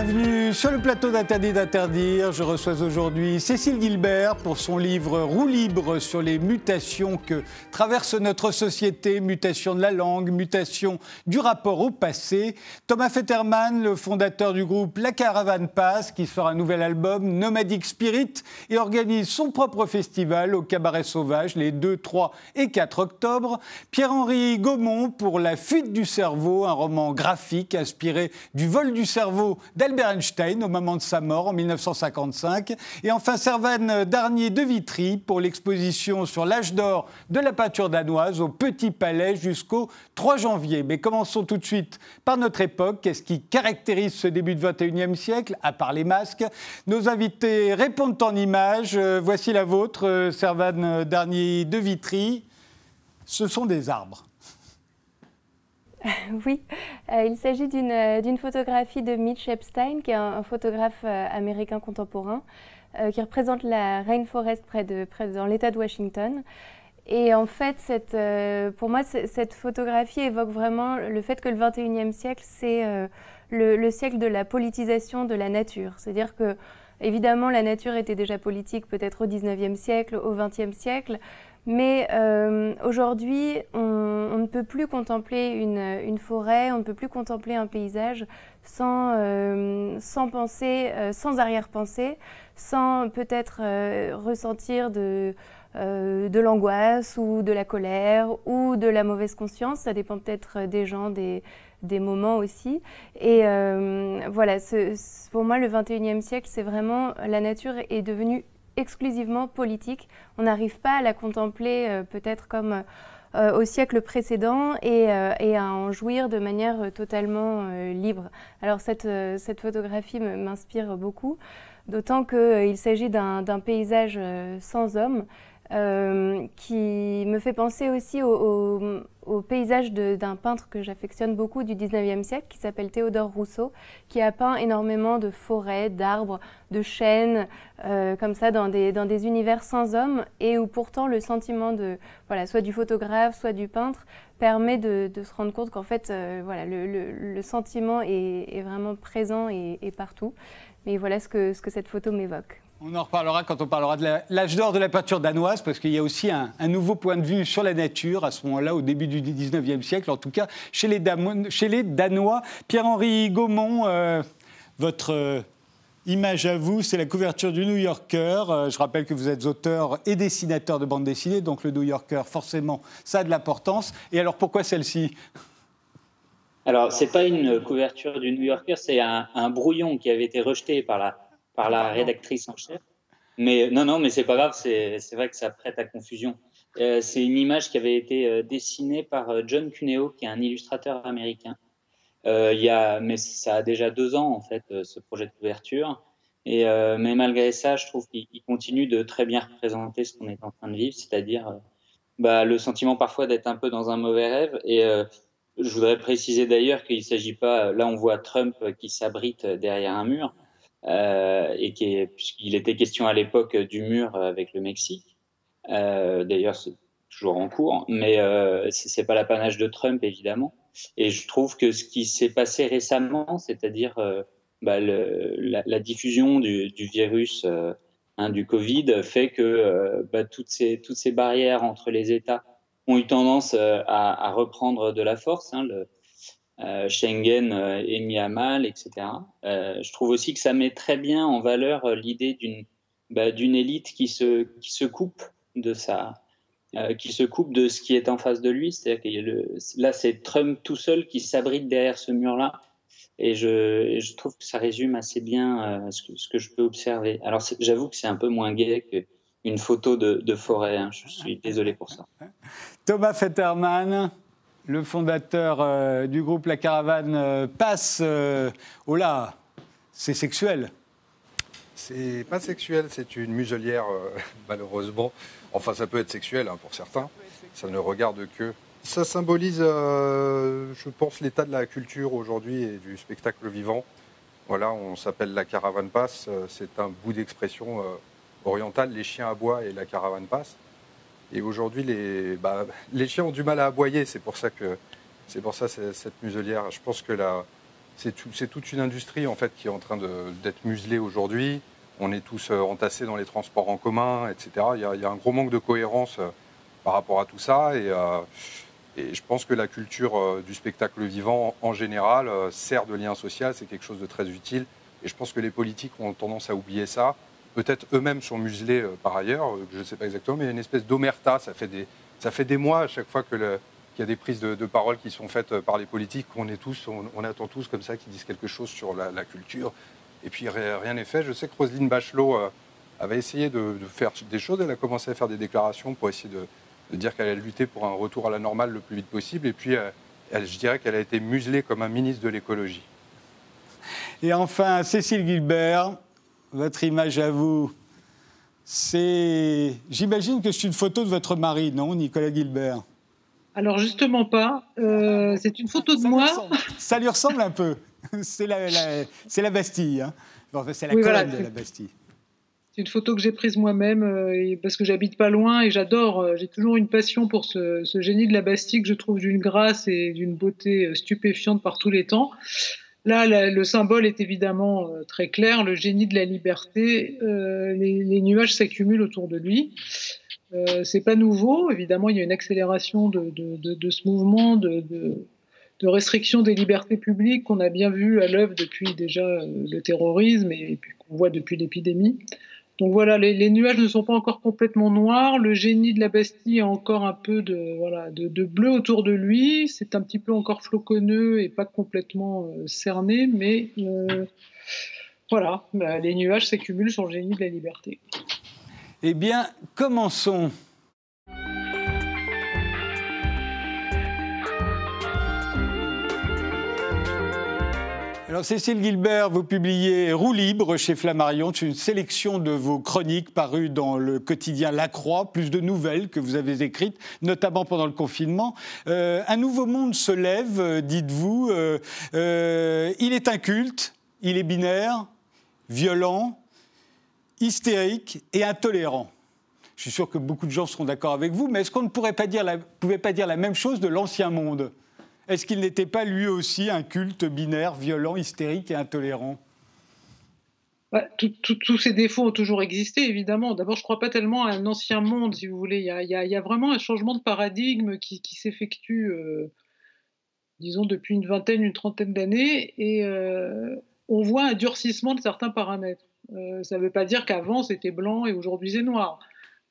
Bienvenue sur le plateau d'Interdit d'interdire. Je reçois aujourd'hui Cécile Gilbert pour son livre Roue libre sur les mutations que traverse notre société, mutations de la langue, mutations du rapport au passé. Thomas Fetterman, le fondateur du groupe La Caravane Passe, qui sort un nouvel album, Nomadic Spirit, et organise son propre festival au Cabaret Sauvage les 2, 3 et 4 octobre. Pierre-Henri Gaumont pour La fuite du cerveau, un roman graphique inspiré du vol du cerveau d'Albert Einstein au moment de sa mort en 1955. Et enfin, Servane Darnier de Vitry pour l'exposition sur l'âge d'or de la peinture danoise au Petit Palais jusqu'au 3 janvier. Mais commençons tout de suite par notre époque. Qu'est-ce qui caractérise ce début du 21e siècle, à part les masques? Nos invités répondent en images. Euh, voici la vôtre, euh, Servane Darnier de Vitry. Ce sont des arbres. Oui, euh, il s'agit euh, d'une photographie de Mitch Epstein, qui est un, photographe euh, américain contemporain, qui représente la rainforest près de, près dans l'État de Washington. Et en fait, pour moi, cette photographie évoque vraiment le fait que le 21e siècle, c'est le, le, siècle de la politisation de la nature. C'est-à-dire que, évidemment, la nature était déjà politique peut-être au 19e siècle, au 20e siècle, mais euh, aujourd'hui, on, ne peut plus contempler une, forêt, on ne peut plus contempler un paysage sans, euh, sans penser, euh, sans arrière-pensée, sans peut-être ressentir de, de l'angoisse ou de la colère ou de la mauvaise conscience. Ça dépend peut-être des gens, des, des moments aussi. Et voilà, pour moi, le 21e siècle, c'est vraiment la nature est devenue exclusivement politique. On n'arrive pas à la contempler euh, peut-être comme euh, au siècle précédent et, euh, et, à en jouir de manière totalement libre. Alors cette, cette photographie m'inspire beaucoup, d'autant qu'il s'agit d'un paysage sans hommes euh, qui me fait penser aussi au, paysage d'un peintre que j'affectionne beaucoup du 19e siècle, qui s'appelle Théodore Rousseau, qui a peint énormément de forêts, d'arbres, de chênes, euh, comme ça, dans des, dans des univers sans hommes, et où pourtant le sentiment de, voilà, soit du photographe, soit du peintre, permet de, se rendre compte qu'en fait, euh, voilà, le, sentiment est, vraiment présent et, et, partout. Mais voilà ce que, ce que cette photo m'évoque. On en reparlera quand on parlera de l'âge d'or de la peinture danoise, parce qu'il y a aussi un, nouveau point de vue sur la nature à ce moment-là, au début du 19e siècle, en tout cas chez les, Danois. Pierre-Henri Gaumont, euh, votre euh, image à vous, c'est la couverture du New Yorker. Euh, je rappelle que vous êtes auteur et dessinateur de bande dessinée, donc le New Yorker, forcément, ça a de l'importance. Et alors pourquoi celle-ci? Alors, c'est pas une couverture du New Yorker, c'est un, brouillon qui avait été rejeté par la, par la rédactrice en chef. Mais non, non, mais c'est pas grave, c'est vrai que ça prête à confusion. Euh, c'est une image qui avait été euh, dessinée par euh, John Cuneo, qui est un illustrateur américain. il y a, mais ça a déjà deux ans, en fait, ce projet de couverture. Et, mais malgré ça, je trouve qu'il continue de très bien représenter ce qu'on est en train de vivre, c'est-à-dire bah, le sentiment parfois d'être un peu dans un mauvais rêve. Et je voudrais préciser d'ailleurs qu'il ne s'agit pas, là on voit Trump qui s'abrite derrière un mur, euh, et qui puisqu'il était question à l'époque du mur avec le Mexique. Euh, d'ailleurs, c'est toujours en cours, mais euh, c'est pas l'apanage de Trump évidemment. Et je trouve que ce qui s'est passé récemment, c'est-à-dire euh, bah, la, diffusion du, virus hein, du Covid, fait que bah, toutes ces barrières entre les États ont eu tendance à, reprendre de la force. Hein, Schengen euh, est mis à mal, etc. Euh, je trouve aussi que ça met très bien en valeur l'idée d'une bah, d'une élite qui se coupe de ça, qui se coupe de ce qui est en face de lui. C'est-à-dire que là, c'est Trump tout seul qui s'abrite derrière ce mur-là. Et je, trouve que ça résume assez bien ce, que, ce, que, je peux observer. Alors, j'avoue que c'est un peu moins gai qu'une photo de, de forêt. Hein. Je suis désolé pour ça. Thomas Fetterman, le fondateur euh, du groupe La Caravane euh, passe. Euh, oh là, c'est sexuel. C'est pas sexuel, c'est une muselière, malheureusement. Enfin, ça peut être sexuel hein, pour certains. Ça ne regarde que. Ça symbolise, je pense, l'état de la culture aujourd'hui et du spectacle vivant. Voilà, on s'appelle la caravane passe. C'est un bout d'expression orientale, les chiens à bois et la caravane passe. Et aujourd'hui, les, bah, les chiens ont du mal à aboyer. C'est pour ça que c'est pour ça cette muselière. Je pense que c'est toute une industrie en fait qui est en train d'être muselée aujourd'hui. On est tous euh, entassés dans les transports en commun, etc. Il y a, un gros manque de cohérence euh, par rapport à tout ça. Et, euh, et je pense que la culture du spectacle vivant, en général, sert de lien social. C'est quelque chose de très utile. Et je pense que les politiques ont tendance à oublier ça. Peut-être eux-mêmes sont muselés par ailleurs, je ne sais pas exactement, mais il y a une espèce d'omerta. Ça, fait des, ça fait des mois à chaque fois qu'il y a des prises de, parole qui sont faites par les politiques, qu'on attend tous comme ça qu'ils disent quelque chose sur la, culture. Et puis rien n'est fait. Je sais que Roselyne Bachelot euh, avait essayé de, faire des choses. Elle a commencé à faire des déclarations pour essayer de, dire qu'elle allait lutter pour un retour à la normale le plus vite possible. Et puis, euh, je dirais qu'elle a été muselée comme un ministre de l'écologie. Et enfin, Cécile Gilbert, votre image à vous, c'est. J'imagine que c'est une photo de votre mari, non, Nicolas Gilbert? Alors justement pas. Euh, c'est une photo de moi. ça lui ressemble un peu. C'est la, la, Bastille. Hein. c'est la colonne de la Bastille. C'est une photo que j'ai prise moi-même euh, parce que j'habite pas loin et j'adore. Euh, j'ai toujours une passion pour ce, génie de la Bastille que je trouve d'une grâce et d'une beauté stupéfiante par tous les temps. Là, le symbole est évidemment très clair, le génie de la liberté. les, nuages s'accumulent autour de lui. Euh, c'est pas nouveau. Évidemment, il y a une accélération de, ce mouvement de, restriction des libertés publiques qu'on a bien vu à l'œuvre depuis déjà euh, le terrorisme et, qu'on voit depuis l'épidémie. Donc voilà, les, nuages ne sont pas encore complètement noirs. Le génie de la Bastille a encore un peu de, voilà, de, bleu autour de lui. C'est un petit peu encore floconneux et pas complètement euh, cerné, mais voilà, bah, les nuages s'accumulent sur le génie de la liberté. Eh bien, commençons. Alors Cécile Gilbert, vous publiez Roue libre chez Flammarion, une sélection de vos chroniques parues dans le quotidien La Croix, plus de nouvelles que vous avez écrites, notamment pendant le confinement. Euh, un nouveau monde se lève, euh, dites-vous. Euh, il est inculte, il est binaire, violent, hystérique et intolérant. Je suis sûr que beaucoup de gens seront d'accord avec vous, mais est-ce qu'on ne pourrait pouvait pas dire la même chose de l'ancien monde? Est-ce qu'il n'était pas lui aussi un culte binaire, violent, hystérique et intolérant? Tous ces défauts ont toujours existé, évidemment. D'abord, je ne crois pas tellement à un ancien monde, si vous voulez. Il y a, vraiment un changement de paradigme qui, s'effectue, euh, disons, depuis une vingtaine, une trentaine d'années, et euh, on voit un durcissement de certains paramètres. Euh, ça ne veut pas dire qu'avant c'était blanc et aujourd'hui c'est noir.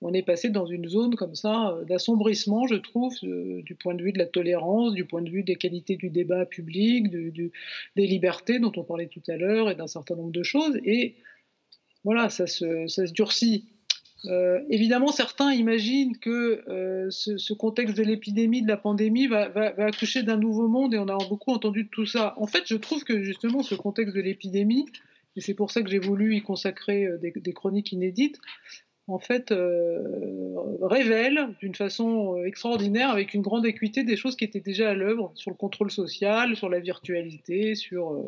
On est passé dans une zone comme ça euh, d'assombrissement, je trouve, euh, du point de vue de la tolérance, du point de vue des qualités du débat public, des libertés dont on parlait tout à l'heure et d'un certain nombre de choses. Et voilà, ça se, durcit. évidemment, certains imaginent que ce, contexte de l'épidémie, de la pandémie, va, accoucher d'un nouveau monde et on a beaucoup entendu de tout ça. En fait, je trouve que justement, ce contexte de l'épidémie, et c'est pour ça que j'ai voulu y consacrer euh, des, chroniques inédites, en fait, euh, révèle d'une façon euh, extraordinaire, avec une grande équité, des choses qui étaient déjà à l'œuvre sur le contrôle social, sur la virtualité, sur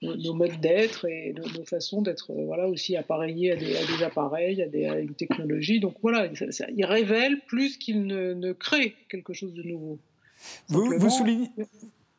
nos, modes d'être et nos, façons d'être voilà, aussi appareillés à des, appareils, à, des, une technologie. Donc voilà, il révèle plus qu'il ne, crée quelque chose de nouveau. Vous, vous, soulignez,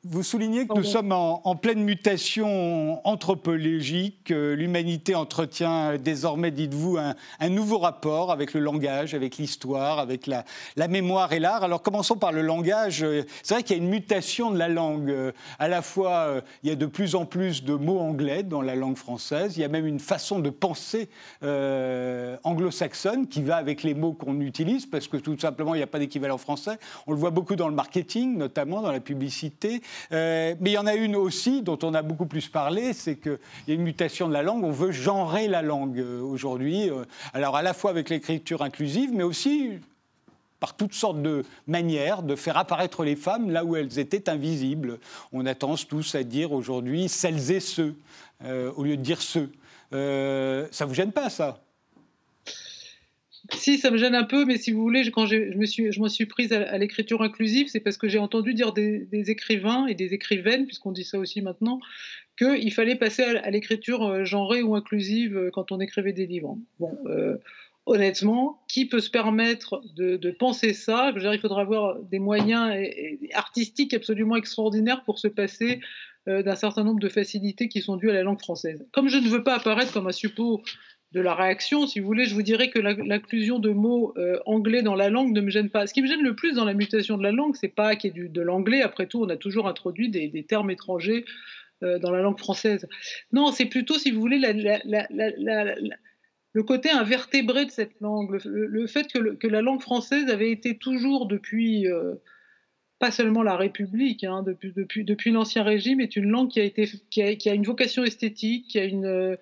vous soulignez que nous sommes en, pleine mutation anthropologique. L'humanité entretient désormais, dites-vous, un, nouveau rapport avec le langage, avec l'histoire, avec la, mémoire et l'art. Alors commençons par le langage. C'est vrai qu'il y a une mutation de la langue. À la fois, il y a de plus en plus de mots anglais dans la langue française. Il y a même une façon de penser euh, anglo-saxonne qui va avec les mots qu'on utilise, parce que tout simplement, il n'y a pas d'équivalent français. On le voit beaucoup dans le marketing, notamment dans la publicité. Euh, mais il y en a une aussi dont on a beaucoup plus parlé, c'est qu'il y a une mutation de la langue. On veut genrer la langue euh, aujourd'hui. Euh, alors à la fois avec l'écriture inclusive, mais aussi par toutes sortes de manières de faire apparaître les femmes là où elles étaient invisibles. On a tendance tous à dire aujourd'hui celles et ceux au lieu de dire ceux. ça vous gêne pas ça? Si, ça me gêne un peu, mais si vous voulez, quand je, me suis, suis prise à, l'écriture inclusive, c'est parce que j'ai entendu dire des, écrivains et des écrivaines, puisqu'on dit ça aussi maintenant, qu'il fallait passer à, l'écriture euh, genrée ou inclusive euh, quand on écrivait des livres. Bon, euh, honnêtement, qui peut se permettre de, penser ça? Je veux dire, Il faudra avoir des moyens artistiques absolument extraordinaires pour se passer d'un certain nombre de facilités qui sont dues à la langue française. Comme je ne veux pas apparaître comme un suppôt de la réaction, si vous voulez, je vous dirais que l'inclusion de mots anglais dans la langue ne me gêne pas. Ce qui me gêne le plus dans la mutation de la langue, c'est pas qu'il y ait de l'anglais. Après tout, on a toujours introduit des, termes étrangers dans la langue française. Non, c'est plutôt, si vous voulez, le côté invertébré de cette langue, le, fait que, la langue française avait été toujours depuis, euh, pas seulement la République, hein, depuis, l'Ancien Régime, est une langue qui a, une vocation esthétique, qui a une,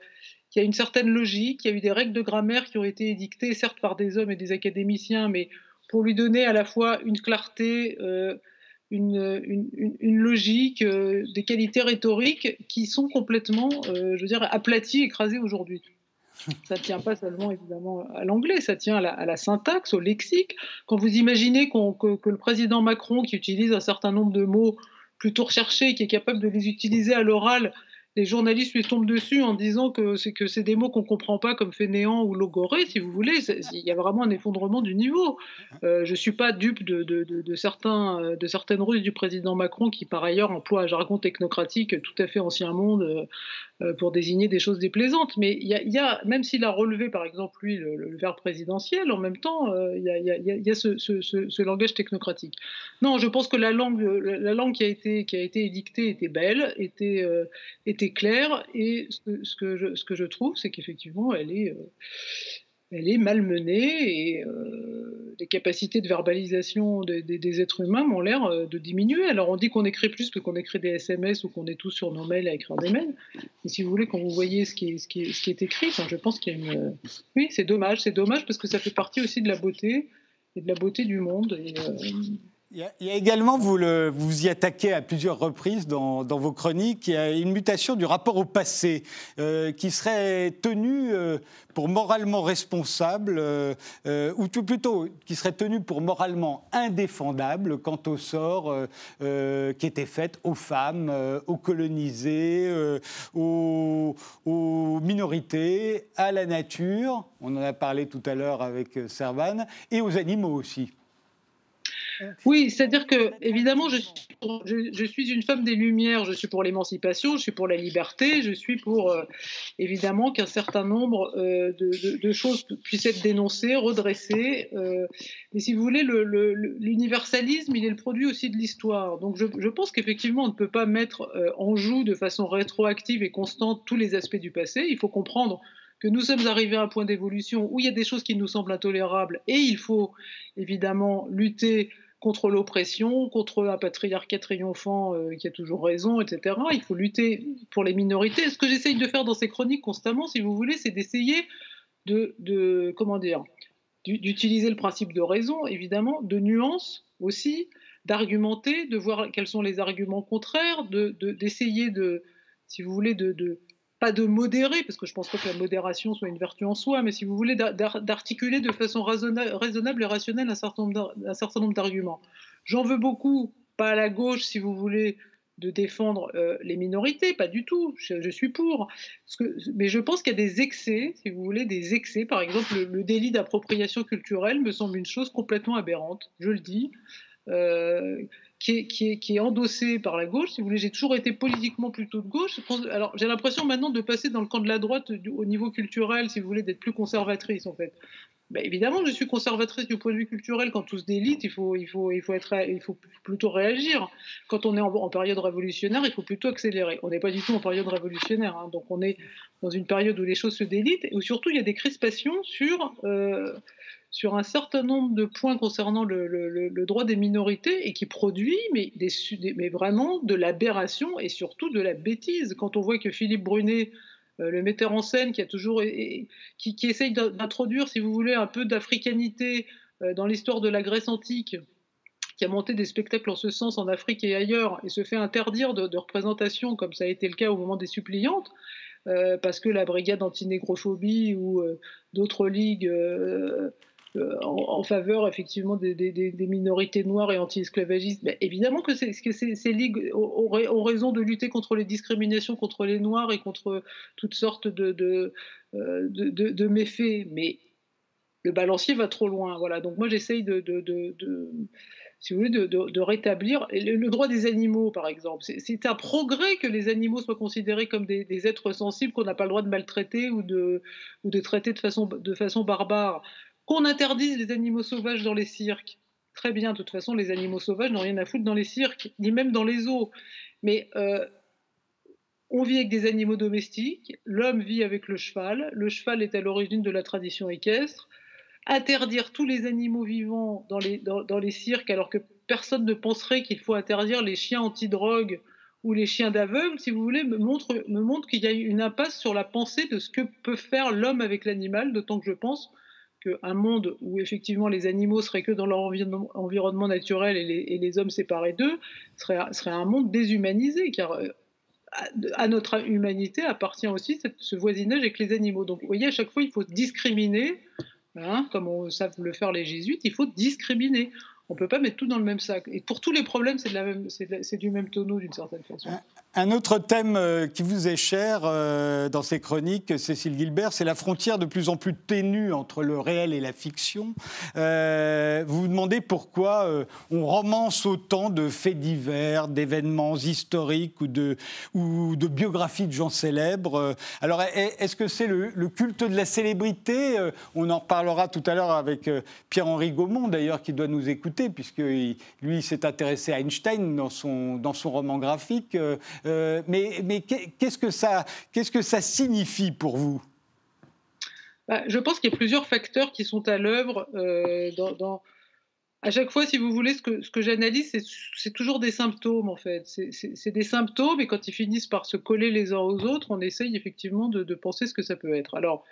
qui a une certaine logique, qui a eu des règles de grammaire qui ont été édictées, certes par des hommes et des académiciens, mais pour lui donner à la fois une clarté, euh, une, logique, euh, des qualités rhétoriques qui sont complètement, je veux dire, aplaties, écrasées aujourd'hui. Ça ne tient pas seulement évidemment à l'anglais, ça tient à la, syntaxe, au lexique. Quand vous imaginez que, le président Macron, qui utilise un certain nombre de mots plutôt recherchés, qui est capable de les utiliser à l'oral, les journalistes lui tombent dessus en disant que c'est des mots qu'on comprend pas comme fainéant ou logoré, si vous voulez. Il y a vraiment un effondrement du niveau. Euh, je suis pas dupe de, de, certaines ruses du président Macron qui par ailleurs emploie un jargon technocratique tout à fait ancien monde euh, pour désigner des choses déplaisantes. Mais il y, a, même s'il a relevé, par exemple, lui, le, verbe présidentiel, en même temps, il y a, ce, langage technocratique. Non, je pense que la langue, la langue qui a été, édictée était belle, était, euh, claire, et ce, que, je, trouve, c'est qu'effectivement, elle est, euh, elle est malmenée et euh, les capacités de verbalisation des, êtres humains m'ont l'air euh, de diminuer. Alors on dit qu'on écrit plus que qu'on écrit des SMS ou qu'on est tous sur nos mails à écrire des mails. Mais si vous voulez, quand vous voyez ce qui est, écrit, je pense qu'il y a une... Oui, c'est dommage, c'est dommage parce que ça fait partie aussi de la beauté et de la beauté du monde. Euh, il y, a, également, vous, y attaquez à plusieurs reprises dans, vos chroniques, il une mutation du rapport au passé euh, qui serait tenu euh, pour moralement responsable, euh, ou tout plutôt qui serait tenu pour moralement indéfendable quant au sort qui était fait aux femmes, aux colonisés, aux, aux, minorités, à la nature, on en a parlé tout à l'heure avec Servan, et aux animaux aussi. Oui, c'est-à-dire que, évidemment, je suis, une femme des Lumières, je suis pour l'émancipation, je suis pour la liberté, je suis pour, euh, évidemment, qu'un certain nombre euh, de, choses puissent être dénoncées, redressées. Euh, mais si vous voulez, l'universalisme, il est le produit aussi de l'histoire. Donc je pense qu'effectivement, on ne peut pas mettre en joue de façon rétroactive et constante tous les aspects du passé. Il faut comprendre que nous sommes arrivés à un point d'évolution où il y a des choses qui nous semblent intolérables et il faut évidemment lutter contre l'oppression, contre un patriarcat triomphant euh, qui a toujours raison, etc. Il faut lutter pour les minorités. Ce que j'essaye de faire dans ces chroniques constamment, si vous voulez, c'est d'essayer de, d'utiliser le principe de raison, évidemment, de nuance aussi, d'argumenter, de voir quels sont les arguments contraires, d'essayer de, si vous voulez, de, pas de modérer, parce que je pense pas que la modération soit une vertu en soi, mais si vous voulez, d'articuler de façon raisonnable et rationnelle un certain nombre d'arguments. J'en veux beaucoup, pas à la gauche, si vous voulez, de défendre euh, les minorités, pas du tout, je, suis pour. mais je pense qu'il y a des excès, si vous voulez, des excès. Par exemple, le, délit d'appropriation culturelle me semble une chose complètement aberrante, je le dis. Euh, qui est, endossé par la gauche. Si vous voulez, j'ai toujours été politiquement plutôt de gauche. Alors, j'ai l'impression maintenant de passer dans le camp de la droite au niveau culturel, si vous voulez, d'être plus conservatrice, en fait. Ben, évidemment, je suis conservatrice du point de vue culturel. Quand tout se délite, il faut, il faut, il faut, être, il faut plutôt réagir. Quand on est en, période révolutionnaire, il faut plutôt accélérer. On n'est pas du tout en période révolutionnaire. Hein. donc, on est dans une période où les choses se délitent et où surtout il y a des crispations sur. Euh, sur un certain nombre de points concernant le, droit des minorités et qui produit mais, vraiment de l'aberration et surtout de la bêtise. Quand on voit que Philippe Brunet, euh, le metteur en scène qui a toujours qui essaye d'introduire, si vous voulez, un peu d'africanité euh, dans l'histoire de la Grèce antique, qui a monté des spectacles en ce sens en Afrique et ailleurs, et se fait interdire de, représentation, comme ça a été le cas au moment des suppliantes, euh, parce que la brigade antinégrophobie ou d'autres ligues euh, en, faveur effectivement des, minorités noires et anti-esclavagistes. évidemment que, ces, ligues ont, raison de lutter contre les discriminations contre les noirs et contre toutes sortes de, euh, méfaits, mais le balancier va trop loin. Voilà. Donc moi j'essaye de, si vous voulez, de, rétablir le, droit des animaux, par exemple. C'est un progrès que les animaux soient considérés comme des, êtres sensibles qu'on n'a pas le droit de maltraiter ou de, traiter de façon barbare. Qu'on interdise les animaux sauvages dans les cirques. Très bien, de toute façon, les animaux sauvages n'ont rien à foutre dans les cirques, ni même dans les zoos. Mais euh, on vit avec des animaux domestiques, l'homme vit avec le cheval, le cheval est à l'origine de la tradition équestre, interdire tous les animaux vivants dans les, dans, les cirques alors que personne ne penserait qu'il faut interdire les chiens antidrogue ou les chiens d'aveugle, si vous voulez, me montre, me montre qu'il y a une impasse sur la pensée de ce que peut faire l'homme avec l'animal, d'autant que je pense qu'un monde où effectivement les animaux seraient que dans leur environnement, naturel et les, hommes séparés d'eux serait, serait un monde déshumanisé, car euh, à, notre humanité appartient aussi ce voisinage avec les animaux. Donc vous voyez, à chaque fois, il faut discriminer Hein, comme savent le faire les jésuites, il faut discriminer. On ne peut pas mettre tout dans le même sac. Et pour tous les problèmes, c'est du même tonneau d'une certaine façon. Un autre thème euh, qui vous est cher euh, dans ces chroniques, Cécile Gilbert, c'est la frontière de plus en plus ténue entre le réel et la fiction. Euh, vous vous demandez pourquoi on romance autant de faits divers, d'événements historiques ou de, biographies de gens célèbres. Alors, est-ce que c'est le, culte de la célébrité On en reparlera tout à l'heure avec Pierre-Henri Gaumont, d'ailleurs, qui doit nous écouter, puisque lui s'est intéressé à Einstein dans son roman graphique. Euh, mais, qu'est-ce que ça, signifie pour vous? Bah, Je pense qu'il y a plusieurs facteurs qui sont à l'œuvre euh, à chaque fois, si vous voulez, ce que, ce que j'analyse, c'est toujours des symptômes, en fait. C'est des symptômes, et quand ils finissent par se coller les uns aux autres, on essaye effectivement de, de penser ce que ça peut être. Alors,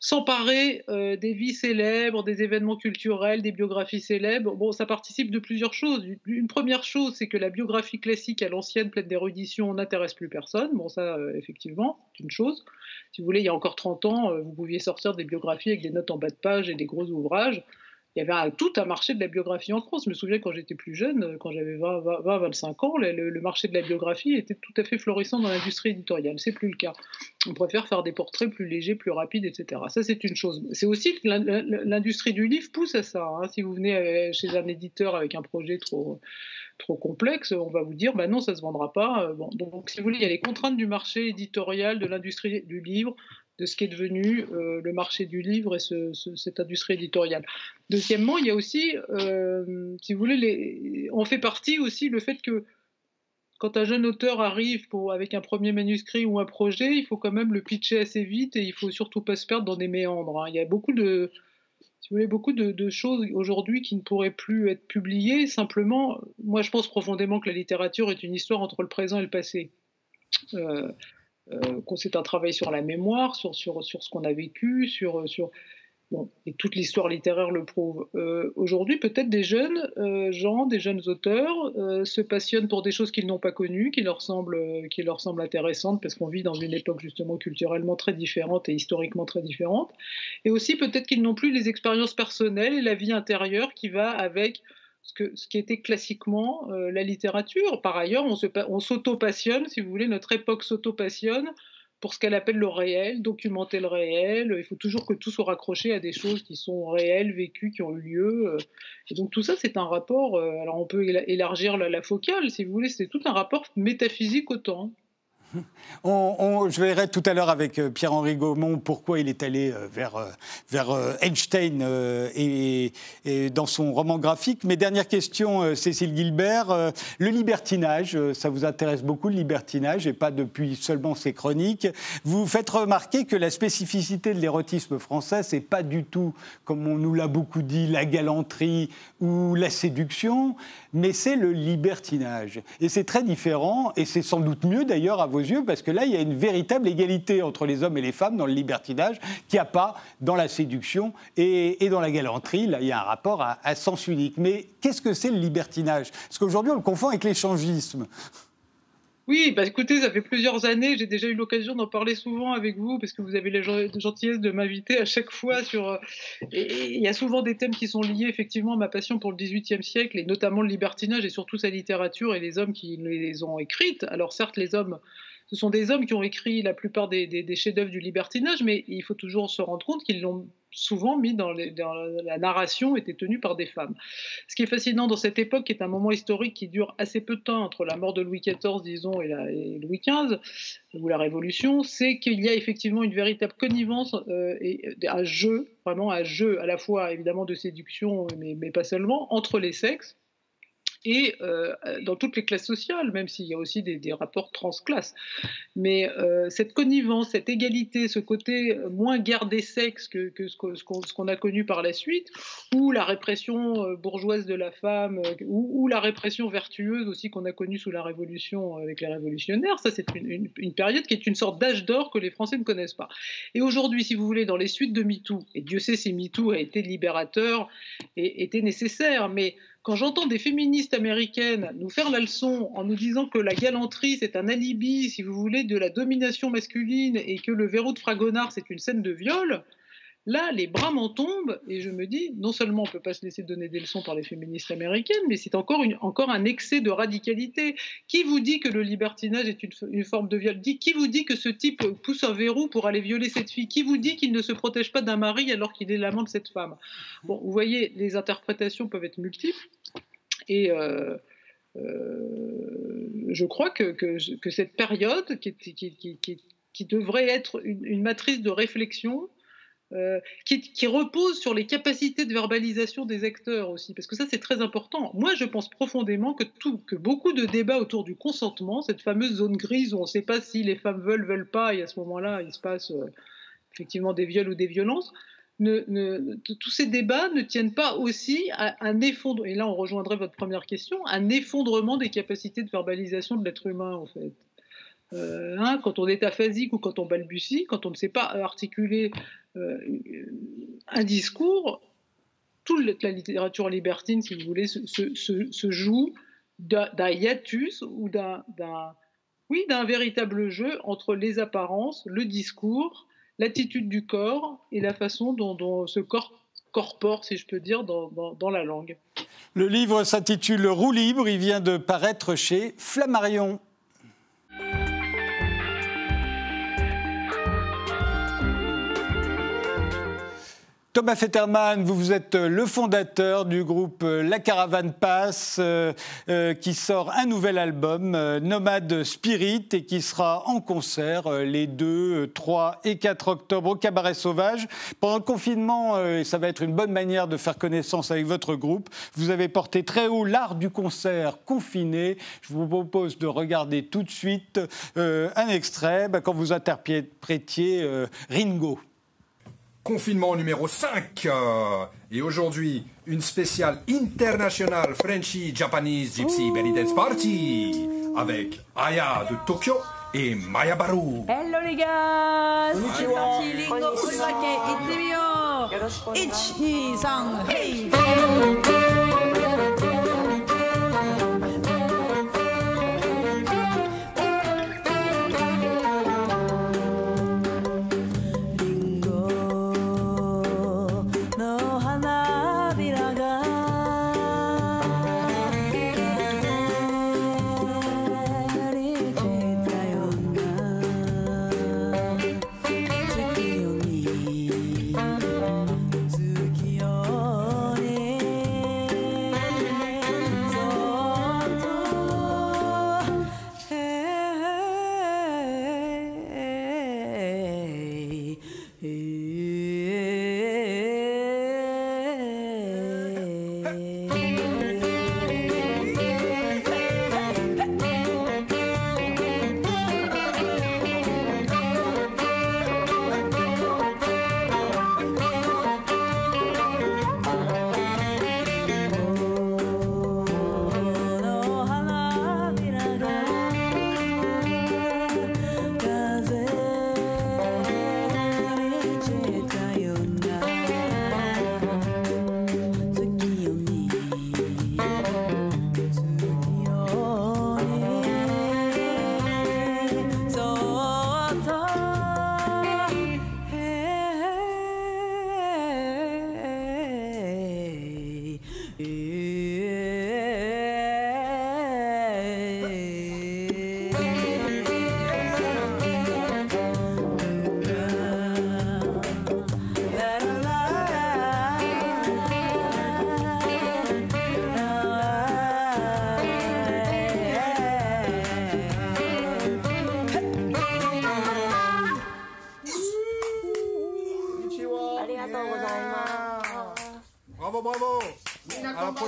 s'emparer euh, des vies célèbres, des événements culturels, des biographies célèbres. Bon, ça participe de plusieurs choses. Une première chose, c'est que la biographie classique à l'ancienne, pleine d'érudition, n'intéresse plus personne. Bon, ça, euh, effectivement, c'est une chose. Si vous voulez, il y a encore 30 ans, euh, vous pouviez sortir des biographies avec des notes en bas de page et des gros ouvrages il y avait tout un marché de la biographie en France. Je me souviens quand j'étais plus jeune, quand j'avais 20-25 ans, le, marché de la biographie était tout à fait florissant dans l'industrie éditoriale. C'est plus le cas. On préfère faire des portraits plus légers, plus rapides, etc. Ça, c'est une chose. C'est aussi que l'industrie du livre pousse à ça. Hein. Si vous venez euh, chez un éditeur avec un projet trop trop complexe, on va vous dire, bah non, ça se vendra pas. Bon, donc, si vous voulez, il y a les contraintes du marché éditorial, de l'industrie du livre, de ce qui est devenu euh, le marché du livre et cette industrie éditoriale. Deuxièmement, il y a aussi, euh, si vous voulez, on fait partie aussi le fait que quand un jeune auteur arrive avec un premier manuscrit ou un projet, il faut quand même le pitcher assez vite et il faut surtout pas se perdre dans des méandres. Hein. Il y a beaucoup de, si vous voulez, beaucoup de, choses aujourd'hui qui ne pourraient plus être publiées. Simplement, moi, je pense profondément que la littérature est une histoire entre le présent et le passé. Euh, c'est un travail sur la mémoire, sur, sur, sur ce qu'on a vécu, sur, sur bon, et toute l'histoire littéraire le prouve. Euh, aujourd'hui, peut-être des jeunes euh, gens, des jeunes auteurs se passionnent pour des choses qu'ils n'ont pas connues, qui leur semblent, qui leur semblent intéressantes, parce qu'on vit dans une époque justement culturellement très différente et historiquement très différente. Et aussi peut-être qu'ils n'ont plus les expériences personnelles et la vie intérieure qui va avec ce, qui était classiquement euh, la littérature. Par ailleurs, on s'auto-passionne, si vous voulez, notre époque s'auto-passionne pour ce qu'elle appelle le réel, documenter le réel. Il faut toujours que tout soit raccroché à des choses qui sont réelles, vécues, qui ont eu lieu. Euh. Et donc tout ça, c'est un rapport, euh, alors on peut élargir la, la focale, si vous voulez, c'est tout un rapport métaphysique au temps. Je verrai tout à l'heure avec euh, Pierre-Henri Gaumont pourquoi il est allé euh, vers, euh, Einstein et, dans son roman graphique. Mais dernière question, Cécile Gilbert, le libertinage, ça vous intéresse beaucoup le libertinage et pas depuis seulement ses chroniques. Vous faites remarquer que la spécificité de l'érotisme français, c'est pas du tout, comme on nous l'a beaucoup dit, la galanterie ou la séduction, mais c'est le libertinage. Et c'est très différent, et c'est sans doute mieux d'ailleurs à vos yeux, parce que là, il y a une véritable égalité entre les hommes et les femmes dans le libertinage qu'il n'y a pas dans la séduction et, dans la galanterie. Là, il y a un rapport à, sens unique. Mais qu'est-ce que c'est le libertinage? Parce qu'aujourd'hui, on le confond avec l'échangisme. Oui, bah écoutez, ça fait plusieurs années, j'ai déjà eu l'occasion d'en parler souvent avec vous, parce que vous avez la gentillesse de m'inviter à chaque fois sur... Euh, il y a souvent des thèmes qui sont liés effectivement à ma passion pour le XVIIIe siècle, et notamment le libertinage, et surtout sa littérature et les hommes qui les ont écrites. Alors certes, les hommes ce sont des hommes qui ont écrit la plupart des, chefs-d'œuvre du libertinage, mais il faut toujours se rendre compte qu'ils l'ont souvent mis dans, la narration était tenue par des femmes. Ce qui est fascinant dans cette époque, qui est un moment historique qui dure assez peu de temps entre la mort de Louis XIV, disons, et, Louis XV, ou la Révolution, c'est qu'il y a effectivement une véritable connivence euh, et un jeu, vraiment un jeu à la fois évidemment de séduction, mais pas seulement, entre les sexes et euh, dans toutes les classes sociales, même s'il y a aussi des, rapports transclasses. Mais euh, cette connivence, cette égalité, ce côté moins guerre des sexes que, ce qu'on a connu par la suite, ou la répression euh, bourgeoise de la femme, ou, la répression vertueuse aussi qu'on a connue sous la Révolution avec les révolutionnaires, ça c'est une, période qui est une sorte d'âge d'or que les Français ne connaissent pas. Et aujourd'hui, si vous voulez, dans les suites de MeToo, et Dieu sait si MeToo a été libérateur et était nécessaire, mais quand j'entends des féministes américaines nous faire la leçon en nous disant que la galanterie, c'est un alibi, si vous voulez, de la domination masculine et que le verrou de Fragonard, c'est une scène de viol, Là, les bras m'en tombent et je me dis, non seulement on ne peut pas se laisser donner des leçons par les féministes américaines, mais c'est encore, un excès de radicalité. Qui vous dit que le libertinage est une, forme de viol? Qui vous dit que ce type pousse un verrou pour aller violer cette fille? Qui vous dit qu'il ne se protège pas d'un mari alors qu'il est l'amant de cette femme? Bon, vous voyez, les interprétations peuvent être multiples. Et euh, euh, je crois que, cette période, qui, devrait être une matrice de réflexion, euh, qui, repose sur les capacités de verbalisation des acteurs aussi, parce que ça c'est très important. Moi je pense profondément que, tout, que beaucoup de débats autour du consentement, cette fameuse zone grise où on ne sait pas si les femmes veulent, veulent pas, et à ce moment-là il se passe euh, effectivement des viols ou des violences, tous ces débats ne tiennent pas aussi à un effondrement, et là on rejoindrait votre première question, un effondrement des capacités de verbalisation de l'être humain en fait. Euh, hein, quand on est aphasique ou quand on balbutie, quand on ne sait pas articuler un discours, toute la littérature libertine, si vous voulez, se, joue d'un hiatus ou d'un oui, d'un véritable jeu entre les apparences, le discours, l'attitude du corps et la façon dont, ce corps corpore, si je peux dire, dans, dans la langue. Le livre s'intitule Roue libre, il vient de paraître chez Flammarion. Thomas Fetterman, vous, vous êtes le fondateur du groupe La Caravane Passe, euh, euh, qui sort un nouvel album, euh, Nomade Spirit, et qui sera en concert les 2, 3 et 4 octobre au Cabaret Sauvage. Pendant le confinement, ça va être une bonne manière de faire connaissance avec votre groupe. Vous avez porté très haut l'art du concert confiné. Je vous propose de regarder tout de suite un extrait bah, quand vous interprétiez Ringo confinement numéro 5. Euh, et aujourd'hui, une spéciale internationale Frenchy Japanese Gypsy Belly Dance Party avec Aya de Tokyo et Maya Baru. Hello les gars. C'est parti, Lingo 1, 2, 3 hey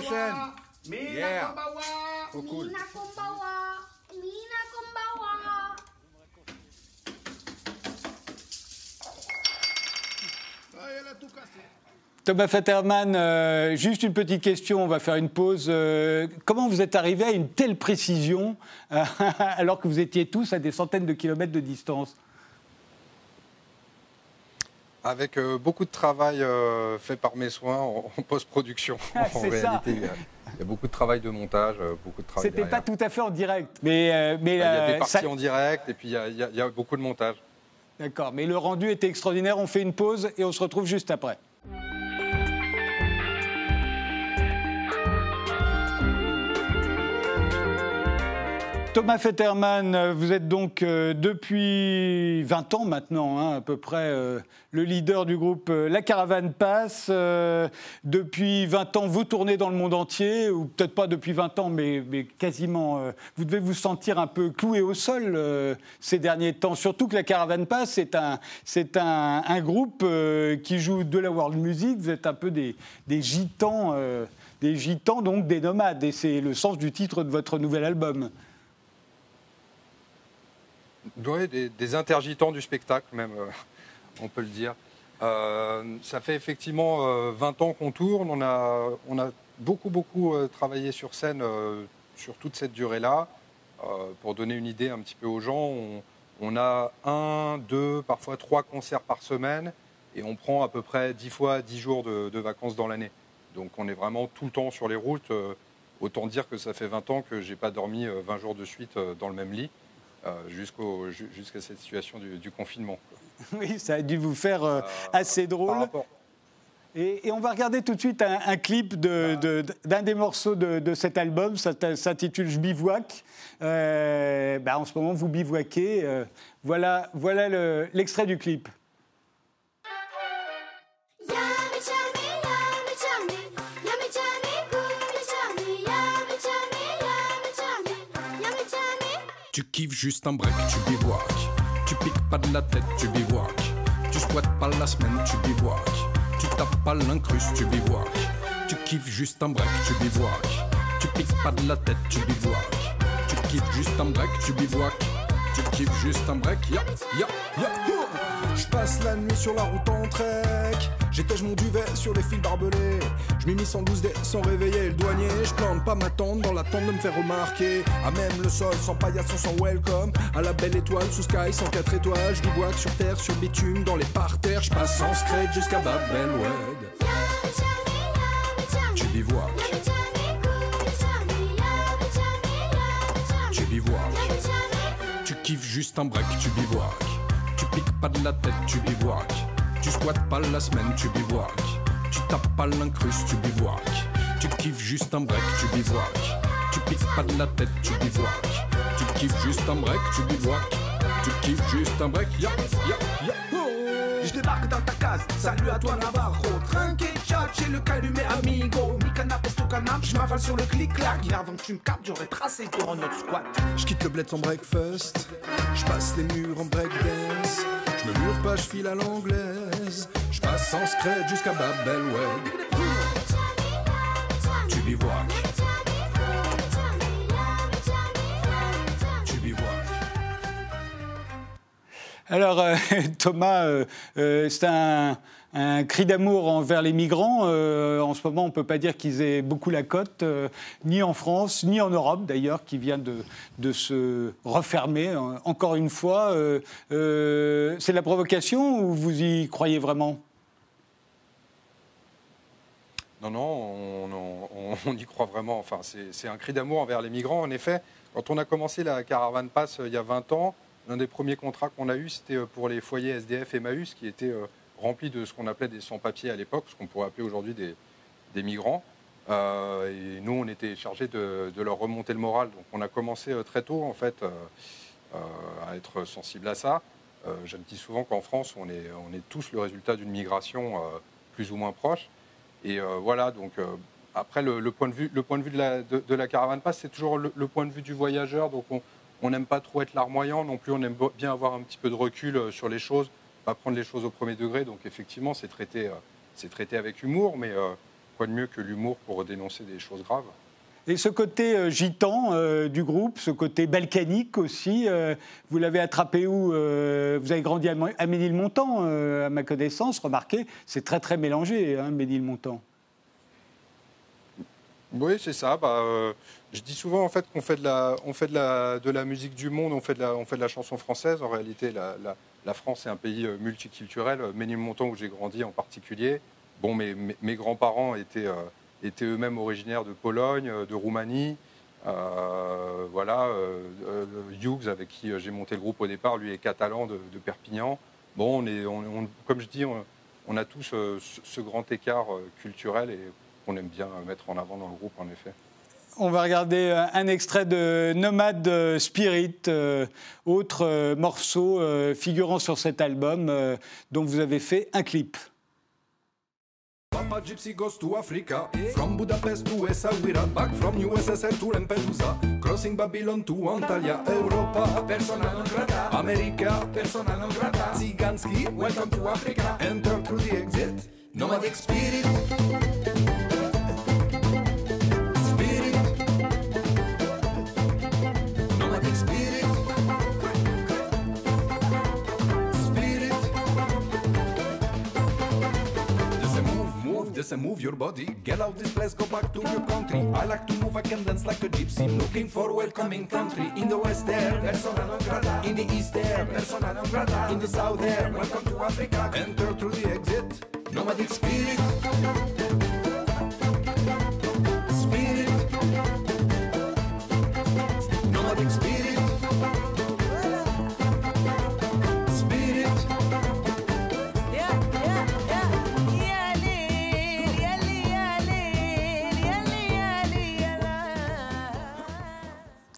Mina. Kombawa. Mina Mina Kombawa. Thomas Fatterman, euh, juste une petite question, on va faire une pause. Euh, comment vous êtes arrivé à une telle précision alors que vous étiez tous à des centaines de kilomètres de distance? Avec euh, beaucoup de travail euh, fait par mes soins en, post-production. Ah, en c'est ça. réalité, il y, a, beaucoup de travail de montage, euh, beaucoup de travail C'était pas tout à fait en direct, mais, mais Il y a des parties ça- en direct et puis il y a, il y a- il y a beaucoup de montage. D'accord, mais le rendu était extraordinaire. On fait une pause et on se retrouve juste après. Thomas Fetterman, euh, vous êtes donc euh, depuis 20 ans maintenant, hein, à peu près, euh, le leader du groupe La Caravane Passe. Depuis 20 ans, vous tournez dans le monde entier, ou peut-être pas depuis 20 ans, mais, quasiment. vous devez vous sentir un peu cloué au sol ces derniers temps. Surtout que La Caravane Passe, c'est un, groupe qui joue de la world music. Vous êtes un peu des, des gitans, des gitans, donc des nomades. Et c'est le sens du titre de votre nouvel album. Des, des intergitants du spectacle, même, euh, on peut le dire. Euh, ça fait effectivement euh, 20 ans qu'on tourne. On a, on a beaucoup, beaucoup euh, travaillé sur scène sur toute cette durée-là. Pour donner une idée un petit peu aux gens, on, a un, deux, parfois trois concerts par semaine et on prend à peu près 10 fois 10 jours de, de vacances dans l'année. Donc on est vraiment tout le temps sur les routes. Autant dire que ça fait 20 ans que j'ai pas dormi euh, 20 jours de suite dans le même lit. Euh, jusqu'à cette situation du, du confinement. Oui, ça a dû vous faire euh, Euh, assez drôle. Et, et on va regarder tout de suite un, un clip de- de- d'un des morceaux de, de cet album. Ça s'intitule Je bivouac. Euh, bah, en ce moment, vous bivouaquez. Euh, voilà voilà le- l'extrait du clip. Tu kiffes juste un break, tu bivouacs. Tu piques pas de la tête, tu bivouacs. Tu squattes pas la semaine, tu bivouacs. Tu tapes pas l'incruste, tu bivouacs. Tu kiffes juste un break, tu bivouacs. Tu piques pas de la tête, tu bivouacs. Tu kiffes juste un break, tu bivouacs. Tu kiffes juste un break, ya, ya, ya. Je passe la nuit sur la route en trek. J'étèche mon duvet sur les fils barbelés. Je m'y mis sans douce dé, sans réveiller le douanier. Je plante pas ma tente dans l'attente de me faire remarquer. À même le sol, sans paillasson, sans welcome. À la belle étoile, sous sky, sans quatre étoiles. Je bois sur terre, sur bitume, dans les parterres. Je passe en scred jusqu'à Babelwed. Tu bivouac. Tu bivouac. Tu kiffes juste un break, tu bivouac. Tu piques pas de la tête, tu bivouac. Tu squattes pas la semaine, tu bivouacs. Tu tapes pas l'incruste, tu bivouacs. Tu kiffes juste un break, tu bivouacs. Tu piques pas de la tête, tu bivouacs. Tu kiffes juste un break, tu bivouacs. Tu kiffes juste un break, ya, ya, ya. Je débarque dans ta case, salut à toi Navarro Trinqué, chat, j'ai le calumet amigo Mi canap, esto canap, je m'avale sur le clic-clac Et avant que tu me captes, j'aurais tracé pour un autre squat Je quitte le bled sans breakfast. Je passe les murs en breakdance. Je me mure pas, je file à l'anglaise. Je passe sans scred jusqu'à Babelwed. Tu bivouacs. Alors, euh, Thomas, euh, euh, c'est un, un cri d'amour envers les migrants. Euh, en ce moment, on ne peut pas dire qu'ils aient beaucoup la cote, euh, ni en France, ni en Europe d'ailleurs, qui vient de, se refermer euh, encore une fois. C'est la provocation ou vous y croyez vraiment? Non, non, on, y croit vraiment. Enfin, c'est un cri d'amour envers les migrants. En effet, quand on a commencé la caravane passe il y a 20 ans, l'un des premiers contrats qu'on a eu, c'était pour les foyers SDF Emmaüs, qui étaient remplis de ce qu'on appelait des sans-papiers à l'époque, ce qu'on pourrait appeler aujourd'hui des, migrants. Euh, et nous, on était chargés de, leur remonter le moral. Donc, on a commencé euh, très tôt, en fait, euh, à être sensible à ça. Euh, je le dis souvent qu'en France, on est, tous le résultat d'une migration plus ou moins proche. Et voilà, donc après, le, point de vue, le point de, vue de, la, caravane passe, c'est toujours le, le point de vue du voyageur. Donc on n'aime pas trop être larmoyant non plus, on aime bien avoir un petit peu de recul sur les choses, pas prendre les choses au premier degré. Donc effectivement, c'est traité, euh, c'est traité avec humour, mais euh, quoi de mieux que l'humour pour dénoncer des choses graves? Et ce côté euh, gitan euh, du groupe, ce côté balkanique aussi, euh, vous l'avez attrapé où Euh, Vous avez grandi à, à Ménilmontant, à ma connaissance. Remarquez, c'est très très mélangé, hein, Ménilmontant. Oui, c'est ça. Bah, je dis souvent en fait qu'on fait de la, on fait de la, de la musique du monde, on fait de la, on fait de la chanson française. En réalité, la, la- la France est un pays euh, multiculturel. Euh, Ménilmontant où j'ai grandi en particulier. Bon, mes, grands-parents étaient, euh, étaient eux-mêmes originaires de Pologne, de Roumanie. Voilà, Hughes avec qui j'ai monté le groupe au départ, lui est catalan de, Perpignan. Bon, comme je dis, on, a tous ce, ce grand écart culturel et qu'on aime bien mettre en avant dans le groupe, en effet. On va regarder euh, un extrait de Nomad euh, Spirit, euh, autre euh, morceau euh, figurant sur cet album euh, dont vous avez fait un clip. Papa Gypsy goes to Africa, from Budapest to Essaouira, back from USSR to Lampedusa, crossing Babylon to Antalya, Europa, persona non grata, America, persona non grata, Zyganski, welcome to Africa, enter through the exit, nomadic. Spirit. Move, move, just a move your body. Get out this place, go back to your country. I like to move, I can dance like a gypsy. Looking for a welcoming country. In the west there, persona non grata. In the east there, persona non grata. In the south there, welcome to Africa. Enter through the exit. Nomadic. Spirit.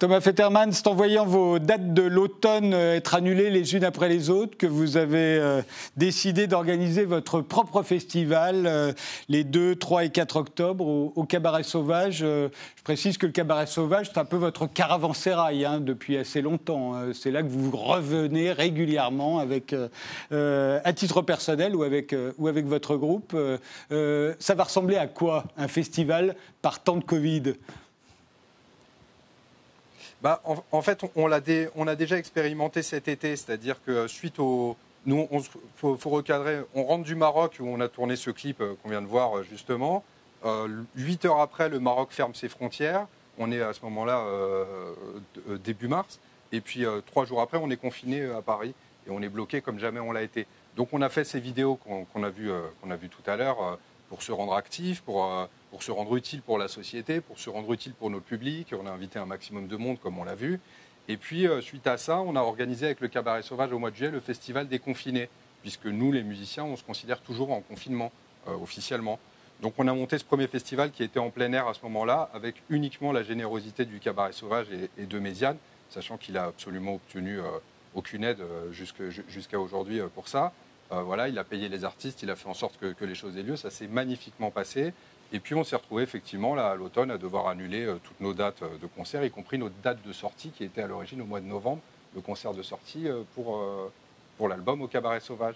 Thomas Fetterman, c'est en voyant vos dates de l'automne euh, être annulées les unes après les autres que vous avez euh, décidé d'organiser votre propre festival euh, les 2, 3 et 4 octobre au, Cabaret Sauvage. Je précise que le Cabaret Sauvage, c'est un peu votre caravansérail hein, depuis assez longtemps. Euh, c'est là que vous revenez régulièrement avec, à titre personnel ou avec, votre groupe. Ça va ressembler à quoi un festival par temps de Covid? Bah, en, fait, on, on l'a on a déjà expérimenté cet été, c'est-à-dire que suite au. Nous, il faut, recadrer. On rentre du Maroc où on a tourné ce clip euh, qu'on vient de voir euh, justement. Euh, Huit heures après, le Maroc ferme ses frontières. On est à ce moment-là euh, euh, début mars. Et puis euh, trois jours après, on est confiné euh, à Paris et on est bloqué comme jamais on l'a été. Donc on a fait ces vidéos qu'on a vues euh, a vues tout à l'heure euh, pour se rendre actif, pour, euh, pour se rendre utile pour la société, pour se rendre utile pour notre public. On a invité un maximum de monde, comme on l'a vu. Et puis, euh, suite à ça, on a organisé avec le Cabaret Sauvage au mois de juillet le festival des confinés, puisque nous, les musiciens, on se considère toujours en confinement, euh, officiellement. Donc, on a monté ce premier festival qui était en plein air à ce moment-là, avec uniquement la générosité du Cabaret Sauvage et, de Méziane, sachant qu'il a absolument obtenu euh, aucune aide jusqu'à aujourd'hui pour ça. Voilà, il a payé les artistes, il a fait en sorte que, que les choses aient lieu. Ça s'est magnifiquement passé. Et puis on s'est retrouvé effectivement là à l'automne à devoir annuler euh, toutes nos dates euh, de concert, y compris notre date de sortie qui était à l'origine au mois de novembre, le concert de sortie euh, pour, l'album au Cabaret Sauvage.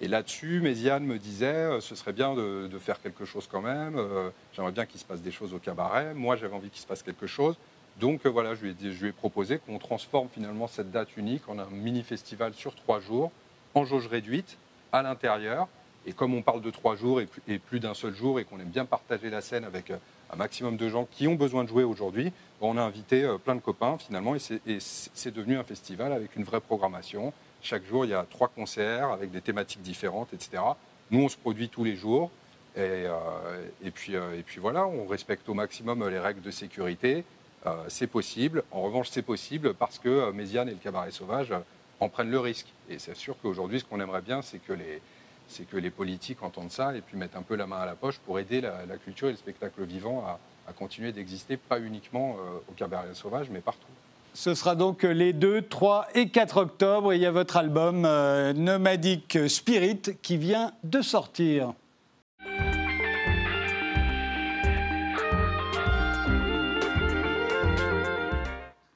Et là-dessus, Méziane me disait, ce serait bien de, faire quelque chose quand même. J'aimerais bien qu'il se passe des choses au cabaret. Moi, j'avais envie qu'il se passe quelque chose. Donc voilà, je lui ai, dit- je lui ai proposé qu'on transforme finalement cette date unique en un mini-festival sur trois jours, en jauge réduite, à l'intérieur. Et comme on parle de trois jours et plus, d'un seul jour et qu'on aime bien partager la scène avec euh, un maximum de gens qui ont besoin de jouer aujourd'hui, on a invité euh, plein de copains finalement et c'est- devenu un festival avec une vraie programmation. Chaque jour, il y a trois concerts avec des thématiques différentes, etc. Nous, on se produit tous les jours. Et, euh, et, puis, voilà, on respecte au maximum les règles de sécurité. C'est possible. En revanche, c'est possible parce que Méziane et le Cabaret Sauvage en prennent le risque. Et c'est sûr qu'aujourd'hui, ce qu'on aimerait bien, c'est que les, c'est que les politiques entendent ça et puis mettent un peu la main à la poche pour aider la, culture et le spectacle vivant à, continuer d'exister, pas uniquement euh, au Cabaret Sauvage, mais partout. Ce sera donc les 2, 3 et 4 octobre. Il y a votre album euh, Nomadic Spirit qui vient de sortir.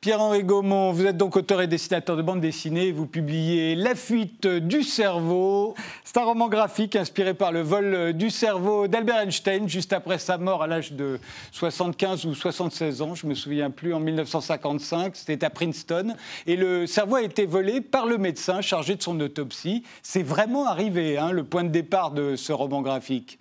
Pierre-Henri Gaumont, vous êtes donc auteur et dessinateur de bande dessinée. Vous publiez La fuite du cerveau. C'est un roman graphique inspiré par le vol du cerveau d'Albert Einstein, juste après sa mort à l'âge de 75 ou 76 ans, je me souviens plus, en 1955. C'était à Princeton. Et le cerveau a été volé par le médecin chargé de son autopsie. C'est vraiment arrivé, hein, le point de départ de ce roman graphique.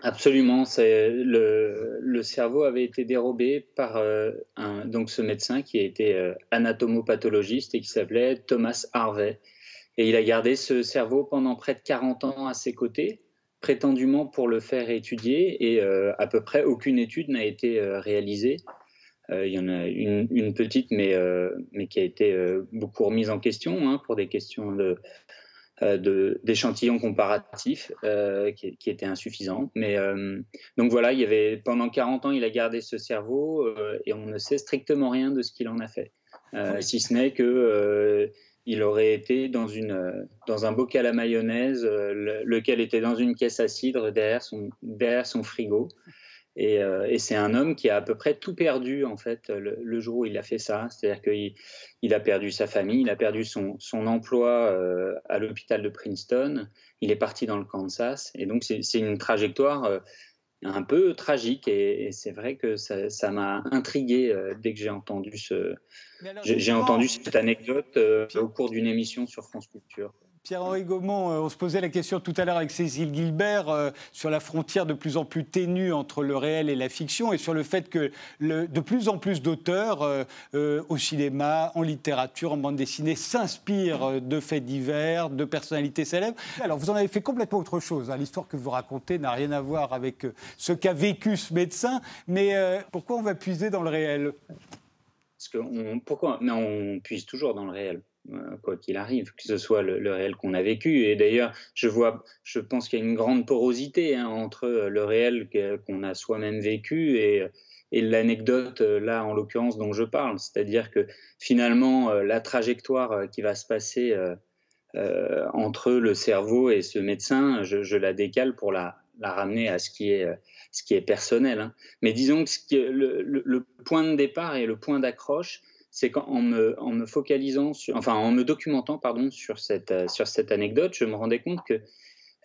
Absolument, c'est le, cerveau avait été dérobé par euh, un, donc ce médecin qui été euh, anatomopathologiste et qui s'appelait Thomas Harvey. Et il a gardé ce cerveau pendant près de 40 ans à ses côtés, prétendument pour le faire étudier, et euh, à peu près aucune étude n'a été euh, réalisée. Il y en a une, petite, mais, mais qui a été beaucoup remise en question hein, pour des questions de- d'échantillons comparatifs euh, qui, qui étaient insuffisants. Mais euh, donc voilà, il y avait pendant 40 ans, il a gardé ce cerveau euh, et on ne sait strictement rien de ce qu'il en a fait, Euh, si ce n'est que euh, il aurait été dans une euh, dans un bocal à mayonnaise, euh, le- lequel était dans une caisse à cidre derrière son derrière son frigo. Et, euh, et c'est un homme qui a à peu près tout perdu en fait le, le jour où il a fait ça. C'est-à-dire qu'il il a perdu sa famille, il a perdu son, son emploi euh, à l'hôpital de Princeton, il est parti dans le Kansas. Et donc c'est une trajectoire euh, un peu tragique. Et, et c'est vrai que ça m'a intrigué dès que j'ai entendu, ce, j'ai entendu cette anecdote au cours d'une émission sur France Culture. Pierre-Henri Gaumont, euh, on se posait la question tout à l'heure avec Cécile Gilbert euh, sur la frontière de plus en plus ténue entre le réel et la fiction et sur le fait que le- de plus en plus d'auteurs euh, euh, au cinéma, en littérature, en bande dessinée s'inspirent de faits divers, de personnalités célèbres. Alors vous en avez fait complètement autre chose. hein. L'histoire que vous racontez n'a rien à voir avec ce qu'a vécu ce médecin, mais euh, pourquoi on va puiser dans le réel? Parce que on, pourquoi? Mais on puise toujours dans le réel, quoi qu'il arrive, que ce soit le, réel qu'on a vécu. Et d'ailleurs, je vois, je pense qu'il y a une grande porosité hein, entre euh, le réel qu'on a soi-même vécu et, et l'anecdote euh, là, en l'occurrence, dont je parle. C'est-à-dire que finalement, euh, la trajectoire euh, qui va se passer euh, euh, entre le cerveau et ce médecin, je, la décale pour la, ramener à ce qui est, euh, personnel. hein. Mais disons que le- le point de départ et le point d'accroche, c'est qu'en me, focalisant, enfin en me documentant pardon, sur, cette, euh, sur cette anecdote, je me rendais compte que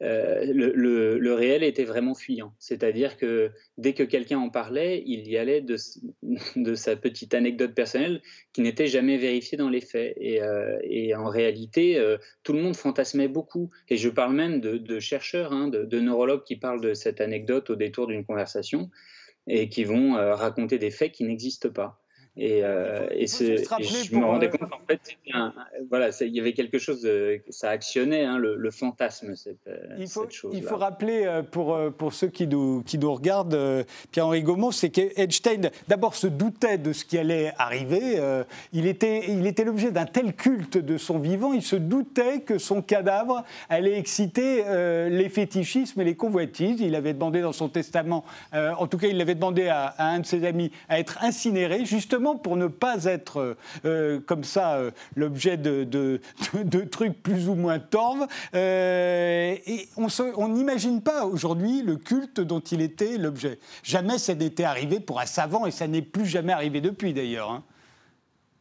euh, le, le- réel était vraiment fuyant. C'est-à-dire que dès que quelqu'un en parlait, il y allait de, de sa petite anecdote personnelle qui n'était jamais vérifiée dans les faits. Et, euh, et en réalité, tout le monde fantasmait beaucoup. Et je parle même de, de chercheurs, hein, de, neurologues qui parlent de cette anecdote au détour d'une conversation et qui vont raconter des faits qui n'existent pas. Et, euh, et et je me rendais euh, compte qu'en fait, un- voilà, il y avait quelque chose, de, ça actionnait hein, le, le fantasme, cette, euh, Il faut, cette chose-là. il faut rappeler pour, pour ceux qui nous, qui nous regardent, Pierre-Henri Gaumont, c'est qu'Einstein, d'abord, se doutait de ce qui allait arriver. il était il était l'objet d'un tel culte de son vivant, il se doutait que son cadavre allait exciter les fétichismes et les convoitises. Il avait demandé dans son testament, en tout cas, il l'avait demandé à, à un de ses amis, à être incinéré, justement pour ne pas être euh, euh, comme ça euh, l'objet de, de- trucs plus ou moins torves. Et on se- on n'imagine pas aujourd'hui le culte dont il était l'objet. Jamais ça n'était arrivé pour un savant et ça n'est plus jamais arrivé depuis d'ailleurs. hein.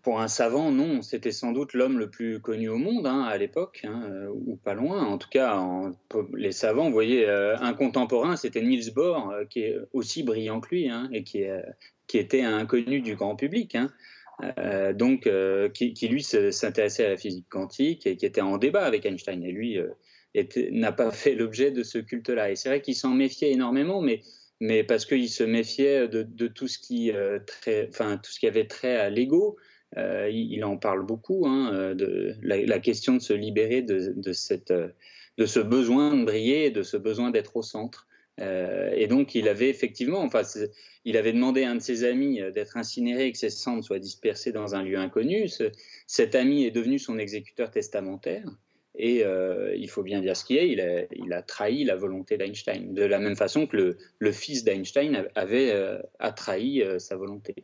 Pour un savant, non, c'était sans doute l'homme le plus connu au monde hein, à l'époque, hein, ou pas loin. En tout cas, en- les savants, vous voyez, un contemporain, c'était Niels Bohr, qui est aussi brillant que lui, et qui, est- qui était inconnu du grand public. hein. Euh, donc, euh, qui, lui s'intéressait à la physique quantique et qui était en débat avec Einstein. Et lui euh, n'a pas fait l'objet de ce culte-là. Et c'est vrai qu'il s'en méfiait énormément, mais mais parce qu'il se méfiait de, tout ce qui, enfin tout ce qui avait trait à l'ego. Il, en parle beaucoup, hein, de la, question de se libérer de, cette, de ce besoin de briller, de ce besoin d'être au centre. Euh, et donc, il avait effectivement, enfin, il avait demandé à un de ses amis euh, d'être incinéré et que ses cendres soient dispersées dans un lieu inconnu. Ce- cet ami est devenu son exécuteur testamentaire. Et euh, il faut bien dire ce qui est, il a, il a trahi la volonté d'Einstein, de la même façon que le, le fils d'Einstein avait euh, a trahi sa volonté.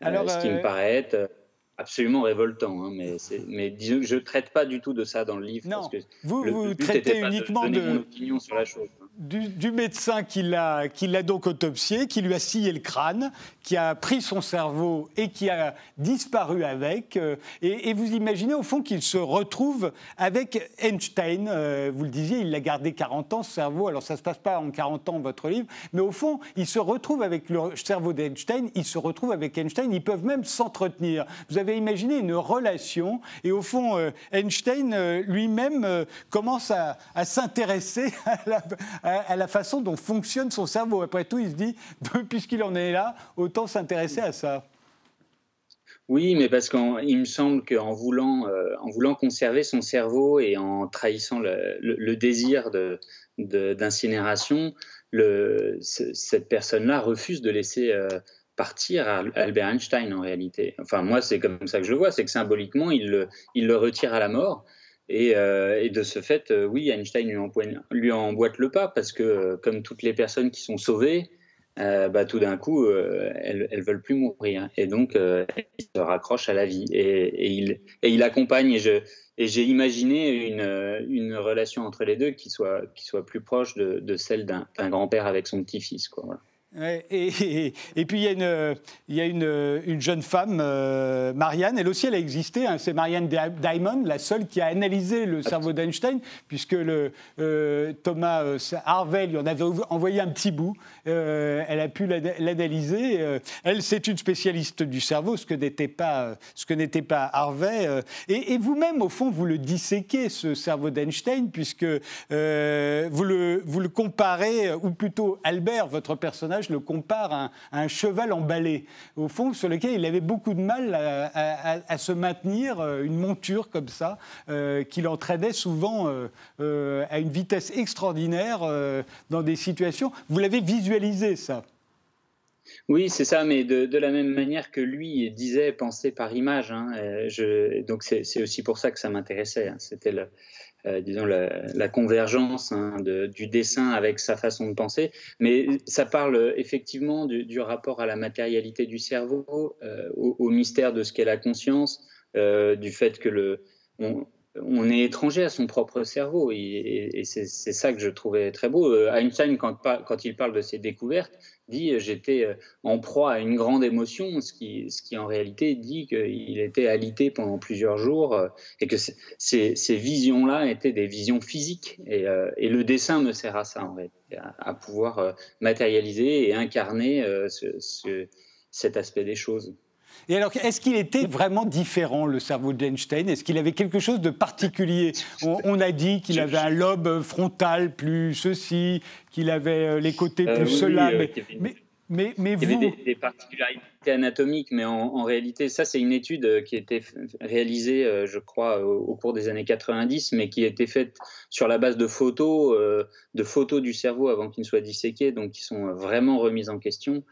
Alors, ce qui me paraît être absolument révoltant. hein, mais, c'est- mais disons que je ne traite pas du tout de ça dans le livre. Non, parce que vous, le, vous traitez uniquement de donner de- mon opinion sur la chose. Du, médecin qui l'a donc autopsié, qui lui a scié le crâne, qui a pris son cerveau et qui a disparu avec. euh, Et, vous imaginez au fond qu'il se retrouve avec Einstein. euh, Vous le disiez, il l'a gardé 40 ans, ce cerveau. Alors ça ne se passe pas en 40 ans, votre livre. Mais au fond, il se retrouve avec le cerveau d'Einstein, il se retrouve avec Einstein. Ils peuvent même s'entretenir. Vous avez imaginé une relation. Et au fond, euh, Einstein lui-même commence à, à s'intéresser à la, à- la façon dont fonctionne son cerveau. Après tout, il se dit, puisqu'il en est là, autant s'intéresser à ça. Oui, mais parce qu'il me semble qu'en voulant, euh, en voulant conserver son cerveau et en trahissant le, désir de- de- d'incinération, ce- cette personne-là refuse de laisser euh, partir Al- Albert Einstein en réalité. Enfin, moi, c'est comme ça que je le vois, c'est que symboliquement, il le retire à la mort. Et, euh, et de ce fait, euh, oui, Einstein lui, emboîte le pas parce que, euh, comme toutes les personnes qui sont sauvées, bah, tout d'un coup, elles, elles veulent plus mourir. Et donc, il se raccroche à la vie. Et, il, et accompagne. Et, j'ai imaginé une, relation entre les deux qui soit, plus proche de, de celle d'un grand-père avec son petit-fils. voilà. Et, puis il y a une, jeune femme, euh, Marianne, elle aussi elle a existé, hein, c'est Marianne Di- Diamond, la seule qui a analysé le cerveau d'Einstein, puisque euh, Thomas euh, Harvey lui en avait envoyé un petit bout, elle a pu l'ana- l'analyser. Elle, c'est une spécialiste du cerveau, ce que n'était pas, Harvey. et vous-même, au fond, vous le disséquez, ce cerveau d'Einstein, puisque vous le comparez, ou plutôt Albert, votre personnage, le compare à un, à un cheval emballé, au fond, sur lequel il avait beaucoup de mal à, se maintenir, euh, une monture comme ça, euh, qui l'entraînait souvent euh, à une vitesse extraordinaire dans des situations. Vous l'avez visualisé, ça? Oui, c'est ça, mais de, la même manière que lui disait penser par image. hein, donc c'est c'est aussi pour ça que ça m'intéressait. hein, C'était le, euh, disons la, convergence hein, du dessin avec sa façon de penser. Mais ça parle euh, effectivement du, rapport à la matérialité du cerveau, euh, au, mystère de ce qu'est la conscience, du fait que le on, est étranger à son propre cerveau. Et, c'est ça que je trouvais très beau. Einstein, quand il parle de ses découvertes, dit euh, j'étais euh, en proie à une grande émotion, ce qui, ce qui en réalité dit qu'il était alité pendant plusieurs jours euh, et que ces, ces visions-là étaient des visions physiques. Et, et le dessin me sert à ça, en réalité, à, pouvoir matérialiser et incarner ce- ce- cet aspect des choses. Et alors, est-ce qu'il était vraiment différent, le cerveau d'Einstein? Est-ce qu'il avait quelque chose de particulier? On, on a dit qu'il avait un lobe frontal plus ceci, qu'il avait euh, les côtés Euh, plus oui, cela. oui, euh, mais, mais Il y avait vous, des, des particularités anatomiques, mais en, en réalité, ça, c'est une étude qui a été réalisée, je crois, au, au cours des années 90, mais qui a été faite sur la base de photos, euh, de photos du cerveau avant qu'il ne soit disséqué, donc qui sont vraiment remises en question.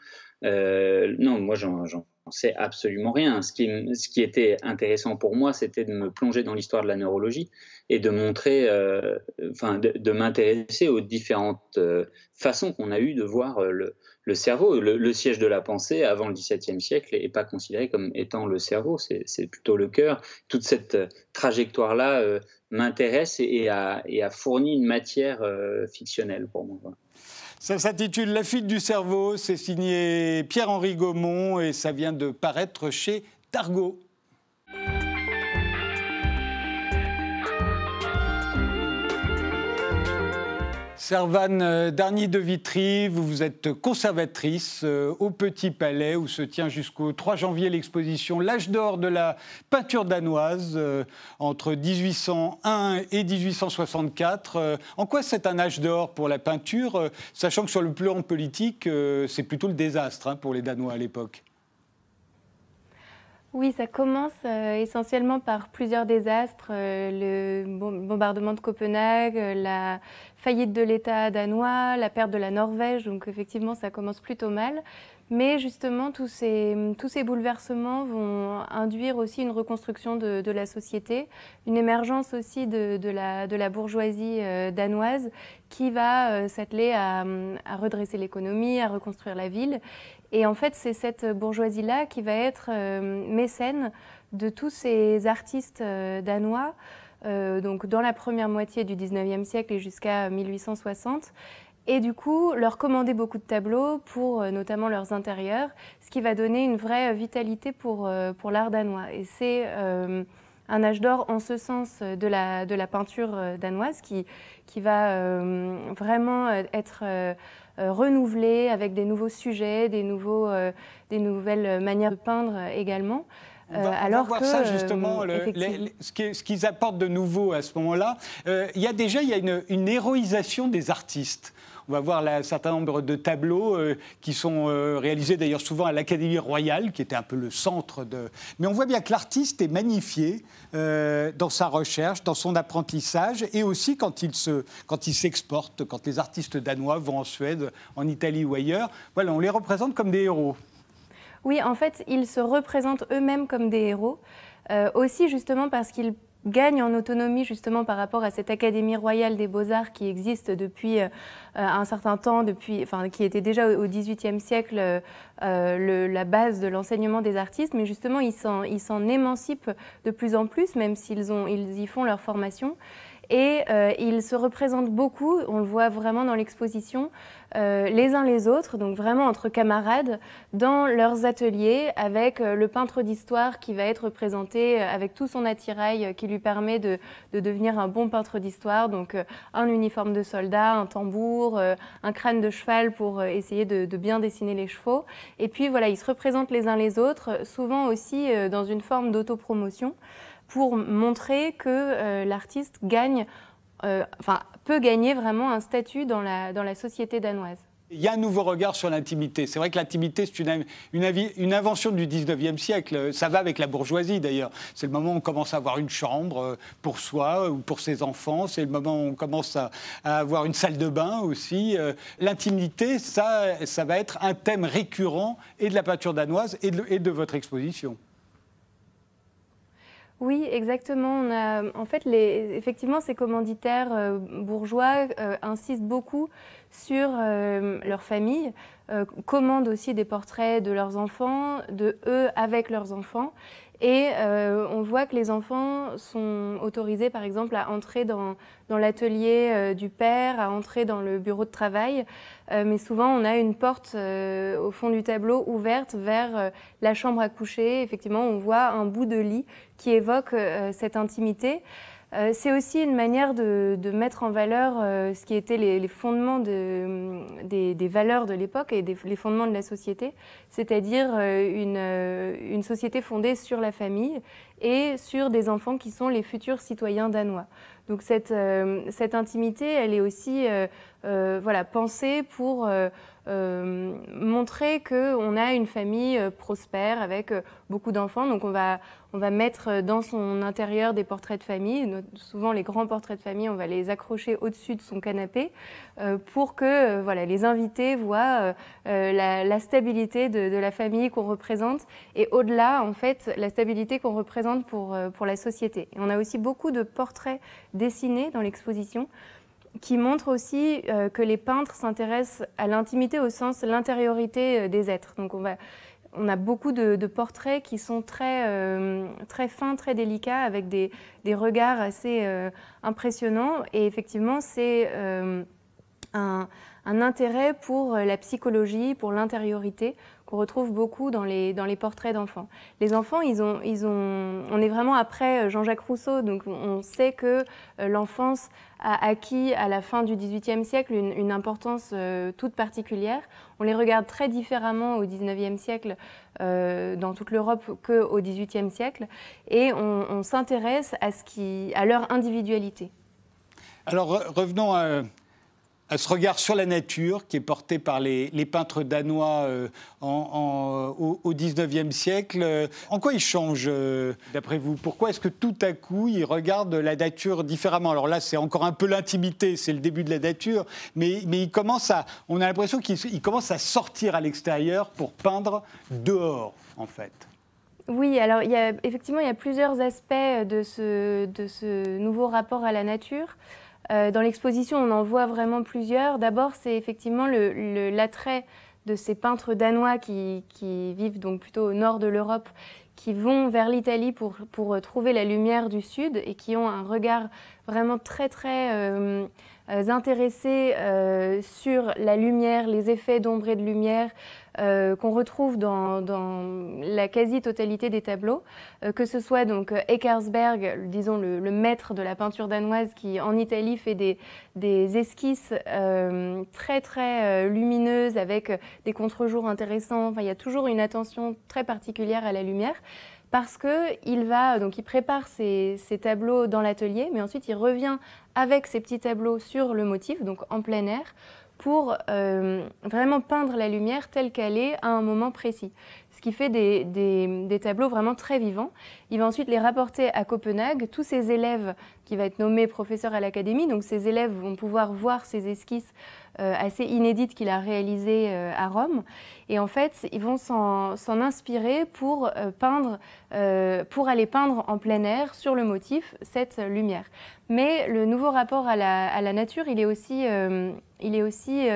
Euh, non, moi, j'en sais absolument rien. Ce qui, était intéressant pour moi, c'était de me plonger dans l'histoire de la neurologie et de montrer, euh, enfin, de, m'intéresser aux différentes euh, façons qu'on a eu de voir euh, le, cerveau. Le, siège de la pensée, avant le XVIIe siècle, n'est pas considéré comme étant le cerveau, c'est plutôt le cœur. Toute cette trajectoire-là m'intéresse et, a, fourni une matière fictionnelle pour moi. Ça s'intitule La fuite du cerveau. C'est signé Pierre-Henri Gaumont et ça vient de paraître chez Targot. Servane euh, Darny de Vitry, vous, vous êtes conservatrice euh, au Petit Palais où se tient jusqu'au 3 janvier l'exposition L'âge d'or de la peinture danoise euh, entre 1801 et 1864. Euh, en quoi c'est un âge d'or pour la peinture, sachant que sur le plan politique, c'est plutôt le désastre hein, pour les Danois à l'époque? Oui, ça commence euh, essentiellement par plusieurs désastres. euh, le bom- bombardement de Copenhague, euh, la faillite de l'État danois, la perte de la Norvège. Donc effectivement, ça commence plutôt mal. Mais justement, tous ces, tous ces bouleversements vont induire aussi une reconstruction de, la société, une émergence aussi de, de la, bourgeoisie danoise qui va s'atteler à redresser l'économie, à reconstruire la ville. Et en fait, c'est cette bourgeoisie-là qui va être euh, mécène de tous ces artistes euh, danois, euh, donc dans la première moitié du 19e siècle et jusqu'à 1860. et du coup leur commander beaucoup de tableaux pour notamment leurs intérieurs, ce qui va donner une vraie vitalité pour, pour l'art danois. Et c'est un âge d'or en ce sens de la, de la peinture danoise qui, qui va vraiment être euh, euh, renouvelé avec des nouveaux sujets, des, nouveaux, euh, des nouvelles manières de peindre également. On va, on Euh, va alors voir que, ça euh, justement, le- les- ce qui- ce qu'ils apportent de nouveau à ce moment-là. Euh, il y a déjà il y a une, une héroïsation des artistes. On va voir un certain nombre de tableaux euh, qui sont euh, réalisés d'ailleurs souvent à l'Académie royale, qui était un peu le centre de. Mais on voit bien que l'artiste est magnifié euh, dans sa recherche, dans son apprentissage, et aussi quand il se, quand il s'exporte, quand les artistes danois vont en Suède, en Italie ou ailleurs. Voilà, on les représente comme des héros. Oui, en fait, ils se représentent eux-mêmes comme des héros, aussi justement parce qu'ils gagnent en autonomie justement par rapport à cette Académie royale des beaux-arts qui existe depuis euh, un certain temps, depuis, enfin, qui était déjà au XVIIIe siècle euh, euh, la base de l'enseignement des artistes, mais justement ils s'en, émancipent de plus en plus, même s'ils ils y font leur formation. Et euh, ils se représentent beaucoup, on le voit vraiment dans l'exposition, euh, les uns les autres, donc vraiment entre camarades, dans leurs ateliers, avec euh, le peintre d'histoire qui va être représenté euh, avec tout son attirail euh, qui lui permet de, de devenir un bon peintre d'histoire, donc un uniforme de soldat, un tambour, un crâne de cheval pour essayer de, de bien dessiner les chevaux. Et puis voilà, ils se représentent les uns les autres, souvent aussi dans une forme d'autopromotion pour montrer que euh, l'artiste gagne, euh, enfin peut gagner vraiment un statut dans la, dans la société danoise. Il y a un nouveau regard sur l'intimité. C'est vrai que l'intimité, c'est une, une, invention du 19e siècle. Ça va avec la bourgeoisie d'ailleurs. C'est le moment où on commence à avoir une chambre euh, pour soi ou pour ses enfants. C'est le moment où on commence à, avoir une salle de bain aussi. L'intimité, ça, ça va être un thème récurrent et de la peinture danoise et de votre exposition. Oui, exactement. En fait, les, effectivement, ces commanditaires euh, bourgeois euh, insistent beaucoup sur euh, leur famille, commandent aussi des portraits de leurs enfants, de eux avec leurs enfants. Et euh, on voit que les enfants sont autorisés, par exemple, à entrer dans, dans l'atelier euh, du père, à entrer dans le bureau de travail. Euh, mais souvent, on a une porte euh, au fond du tableau ouverte vers la chambre à coucher. Effectivement, on voit un bout de lit qui évoque cette intimité. Euh, c'est aussi une manière de, mettre en valeur euh, ce qui étaient les, fondements de- des, valeurs de l'époque et les fondements de la société, c'est-à-dire euh, une, société fondée sur la famille et sur des enfants qui sont les futurs citoyens danois. Donc cette, intimité, elle est aussi voilà, pensée pour euh, montrer qu'on a une famille prospère avec beaucoup d'enfants. Donc on va, on va mettre dans son intérieur des portraits de famille. Souvent les grands portraits de famille, on va les accrocher au-dessus de son canapé euh, pour que euh, voilà, les invités voient euh, euh, la, stabilité de, la famille qu'on représente et au-delà, en fait, la stabilité qu'on représente pour, euh, pour la société. Et on a aussi beaucoup de portraits dessinés dans l'exposition qui montrent aussi euh, que les peintres s'intéressent à l'intimité au sens l'intériorité euh, des êtres. Donc on va on a beaucoup de, portraits qui sont très, euh, très fins, très délicats, avec des, des regards assez euh, impressionnants. Et effectivement, c'est euh, un, un intérêt pour la psychologie, pour l'intériorité, qu'on retrouve beaucoup dans les, dans les portraits d'enfants. Les enfants, ils ont, ils ont, on est vraiment après euh, Jean-Jacques Rousseau, donc on sait que euh, l'enfance a acquis à la fin du XVIIIe siècle une, importance euh, toute particulière. On les regarde très différemment au XIXe siècle euh, dans toute l'Europe qu'au XVIIIe siècle, et on, on s'intéresse à, à leur individualité. Alors re- revenons à, à ce regard sur la nature qui est porté par les, peintres danois euh, en- en- au, au 19e siècle. Euh, En quoi ils changent, euh, d'après vous? Pourquoi est-ce que tout à coup, ils regardent la nature différemment? Alors là, c'est encore un peu l'intimité, c'est le début de la nature, mais, mais commencent à, on a l'impression qu'ils ils commencent à sortir à l'extérieur pour peindre dehors, en fait. Oui, alors il effectivement, il y a plusieurs aspects de ce nouveau rapport à la nature. Euh, dans l'exposition, on en voit vraiment plusieurs. D'abord, c'est effectivement le- le- l'attrait de ces peintres danois qui, vivent donc plutôt au nord de l'Europe, qui vont vers l'Italie pour, euh, trouver la lumière du sud et qui ont un regard vraiment très euh, intéressé sur la lumière, les effets d'ombre et de lumière euh, qu'on retrouve dans, la quasi-totalité des tableaux, Euh, que ce soit donc euh, Eckersberg, disons le, maître de la peinture danoise, qui en Italie fait des, esquisses très très lumineuses avec des contre-jours intéressants. Enfin, il y a toujours une attention très particulière à la lumière parce que il va donc il prépare ses, ses tableaux dans l'atelier, mais ensuite il revient avec ses petits tableaux sur le motif, donc en plein air, pour euh, vraiment peindre la lumière telle qu'elle est à un moment précis. Ce qui fait des, des- tableaux vraiment très vivants. Il va ensuite les rapporter à Copenhague. Tous ses élèves, qui va être nommé professeur à l'académie, donc ces élèves vont pouvoir voir ces esquisses euh, assez inédites qu'il a réalisées euh, à Rome. Et en fait, ils vont s'en inspirer pour euh, peindre, pour aller peindre en plein air sur le motif cette lumière. Mais le nouveau rapport à la, à la nature, il est aussi, il est aussi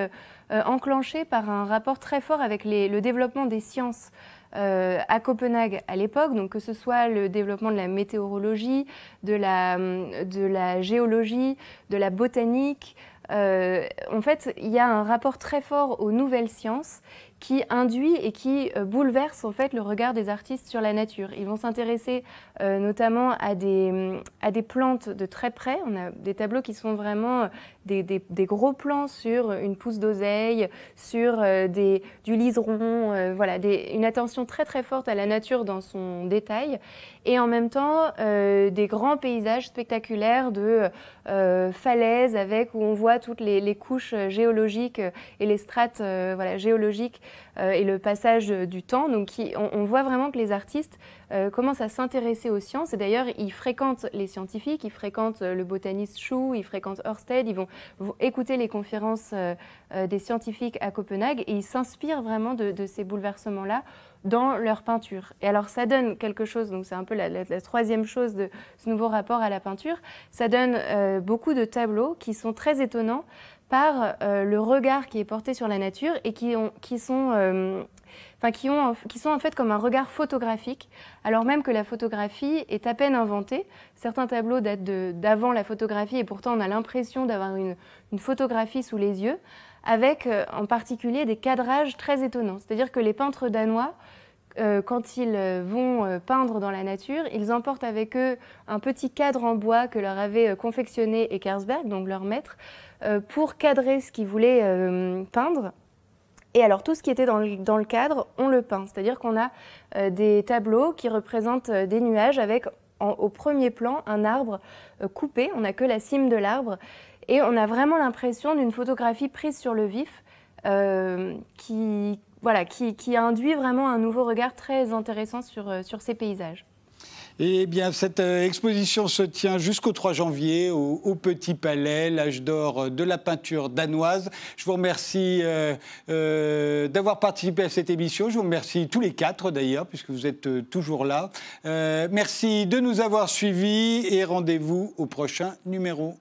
enclenché par un rapport très fort avec le développement des sciences. euh, à Copenhague à l'époque, donc que ce soit le développement de la météorologie, de la, géologie, de la botanique, euh, en fait, il y a un rapport très fort aux nouvelles sciences qui induit et qui euh, bouleverse en fait le regard des artistes sur la nature. Ils vont s'intéresser euh, notamment à des, plantes de très près. On a des tableaux qui sont vraiment euh, des, gros plans sur une pousse d'oseille, sur euh, du liseron, euh, voilà, une attention très très forte à la nature dans son détail, et en même temps euh, des grands paysages spectaculaires de falaises avec où on voit toutes les, les couches géologiques et les strates voilà, géologiques et le passage euh, du temps. Donc on, voit vraiment que les artistes euh, commencent à s'intéresser aux sciences et d'ailleurs ils fréquentent les scientifiques, ils fréquentent euh, le botaniste Chou, ils fréquentent Ørsted, ils vont, écouter les conférences euh, euh, des scientifiques à Copenhague et ils s'inspirent vraiment de, ces bouleversements-là dans leur peinture. Et alors ça donne quelque chose, donc c'est un peu la, troisième chose de ce nouveau rapport à la peinture, ça donne euh, beaucoup de tableaux qui sont très étonnants par euh, le regard qui est porté sur la nature et qui, ont, qui sont... euh, qui, qui sont en fait comme un regard photographique, alors même que la photographie est à peine inventée. Certains tableaux datent d'avant la photographie et pourtant on a l'impression d'avoir une, une photographie sous les yeux, avec euh, en particulier des cadrages très étonnants. C'est-à-dire que les peintres danois, euh, quand ils euh, vont euh, peindre dans la nature, ils emportent avec eux un petit cadre en bois que leur avait confectionné Eckersberg, donc leur maître, pour cadrer ce qu'ils voulaient peindre. Et alors tout ce qui était dans le, cadre, on le peint. C'est-à-dire qu'on a des tableaux qui représentent des nuages avec au premier plan un arbre coupé, on n'a que la cime de l'arbre, et on a vraiment l'impression d'une photographie prise sur le vif qui, voilà, qui, induit vraiment un nouveau regard très intéressant sur, euh, sur ces paysages. Eh bien, cette euh, exposition se tient jusqu'au 3 janvier au, Petit Palais, l'âge d'or de la peinture danoise. Je vous remercie euh, euh, d'avoir participé à cette émission. Je vous remercie tous les quatre d'ailleurs, puisque vous êtes euh, toujours là. Euh, merci de nous avoir suivis et rendez-vous au prochain numéro.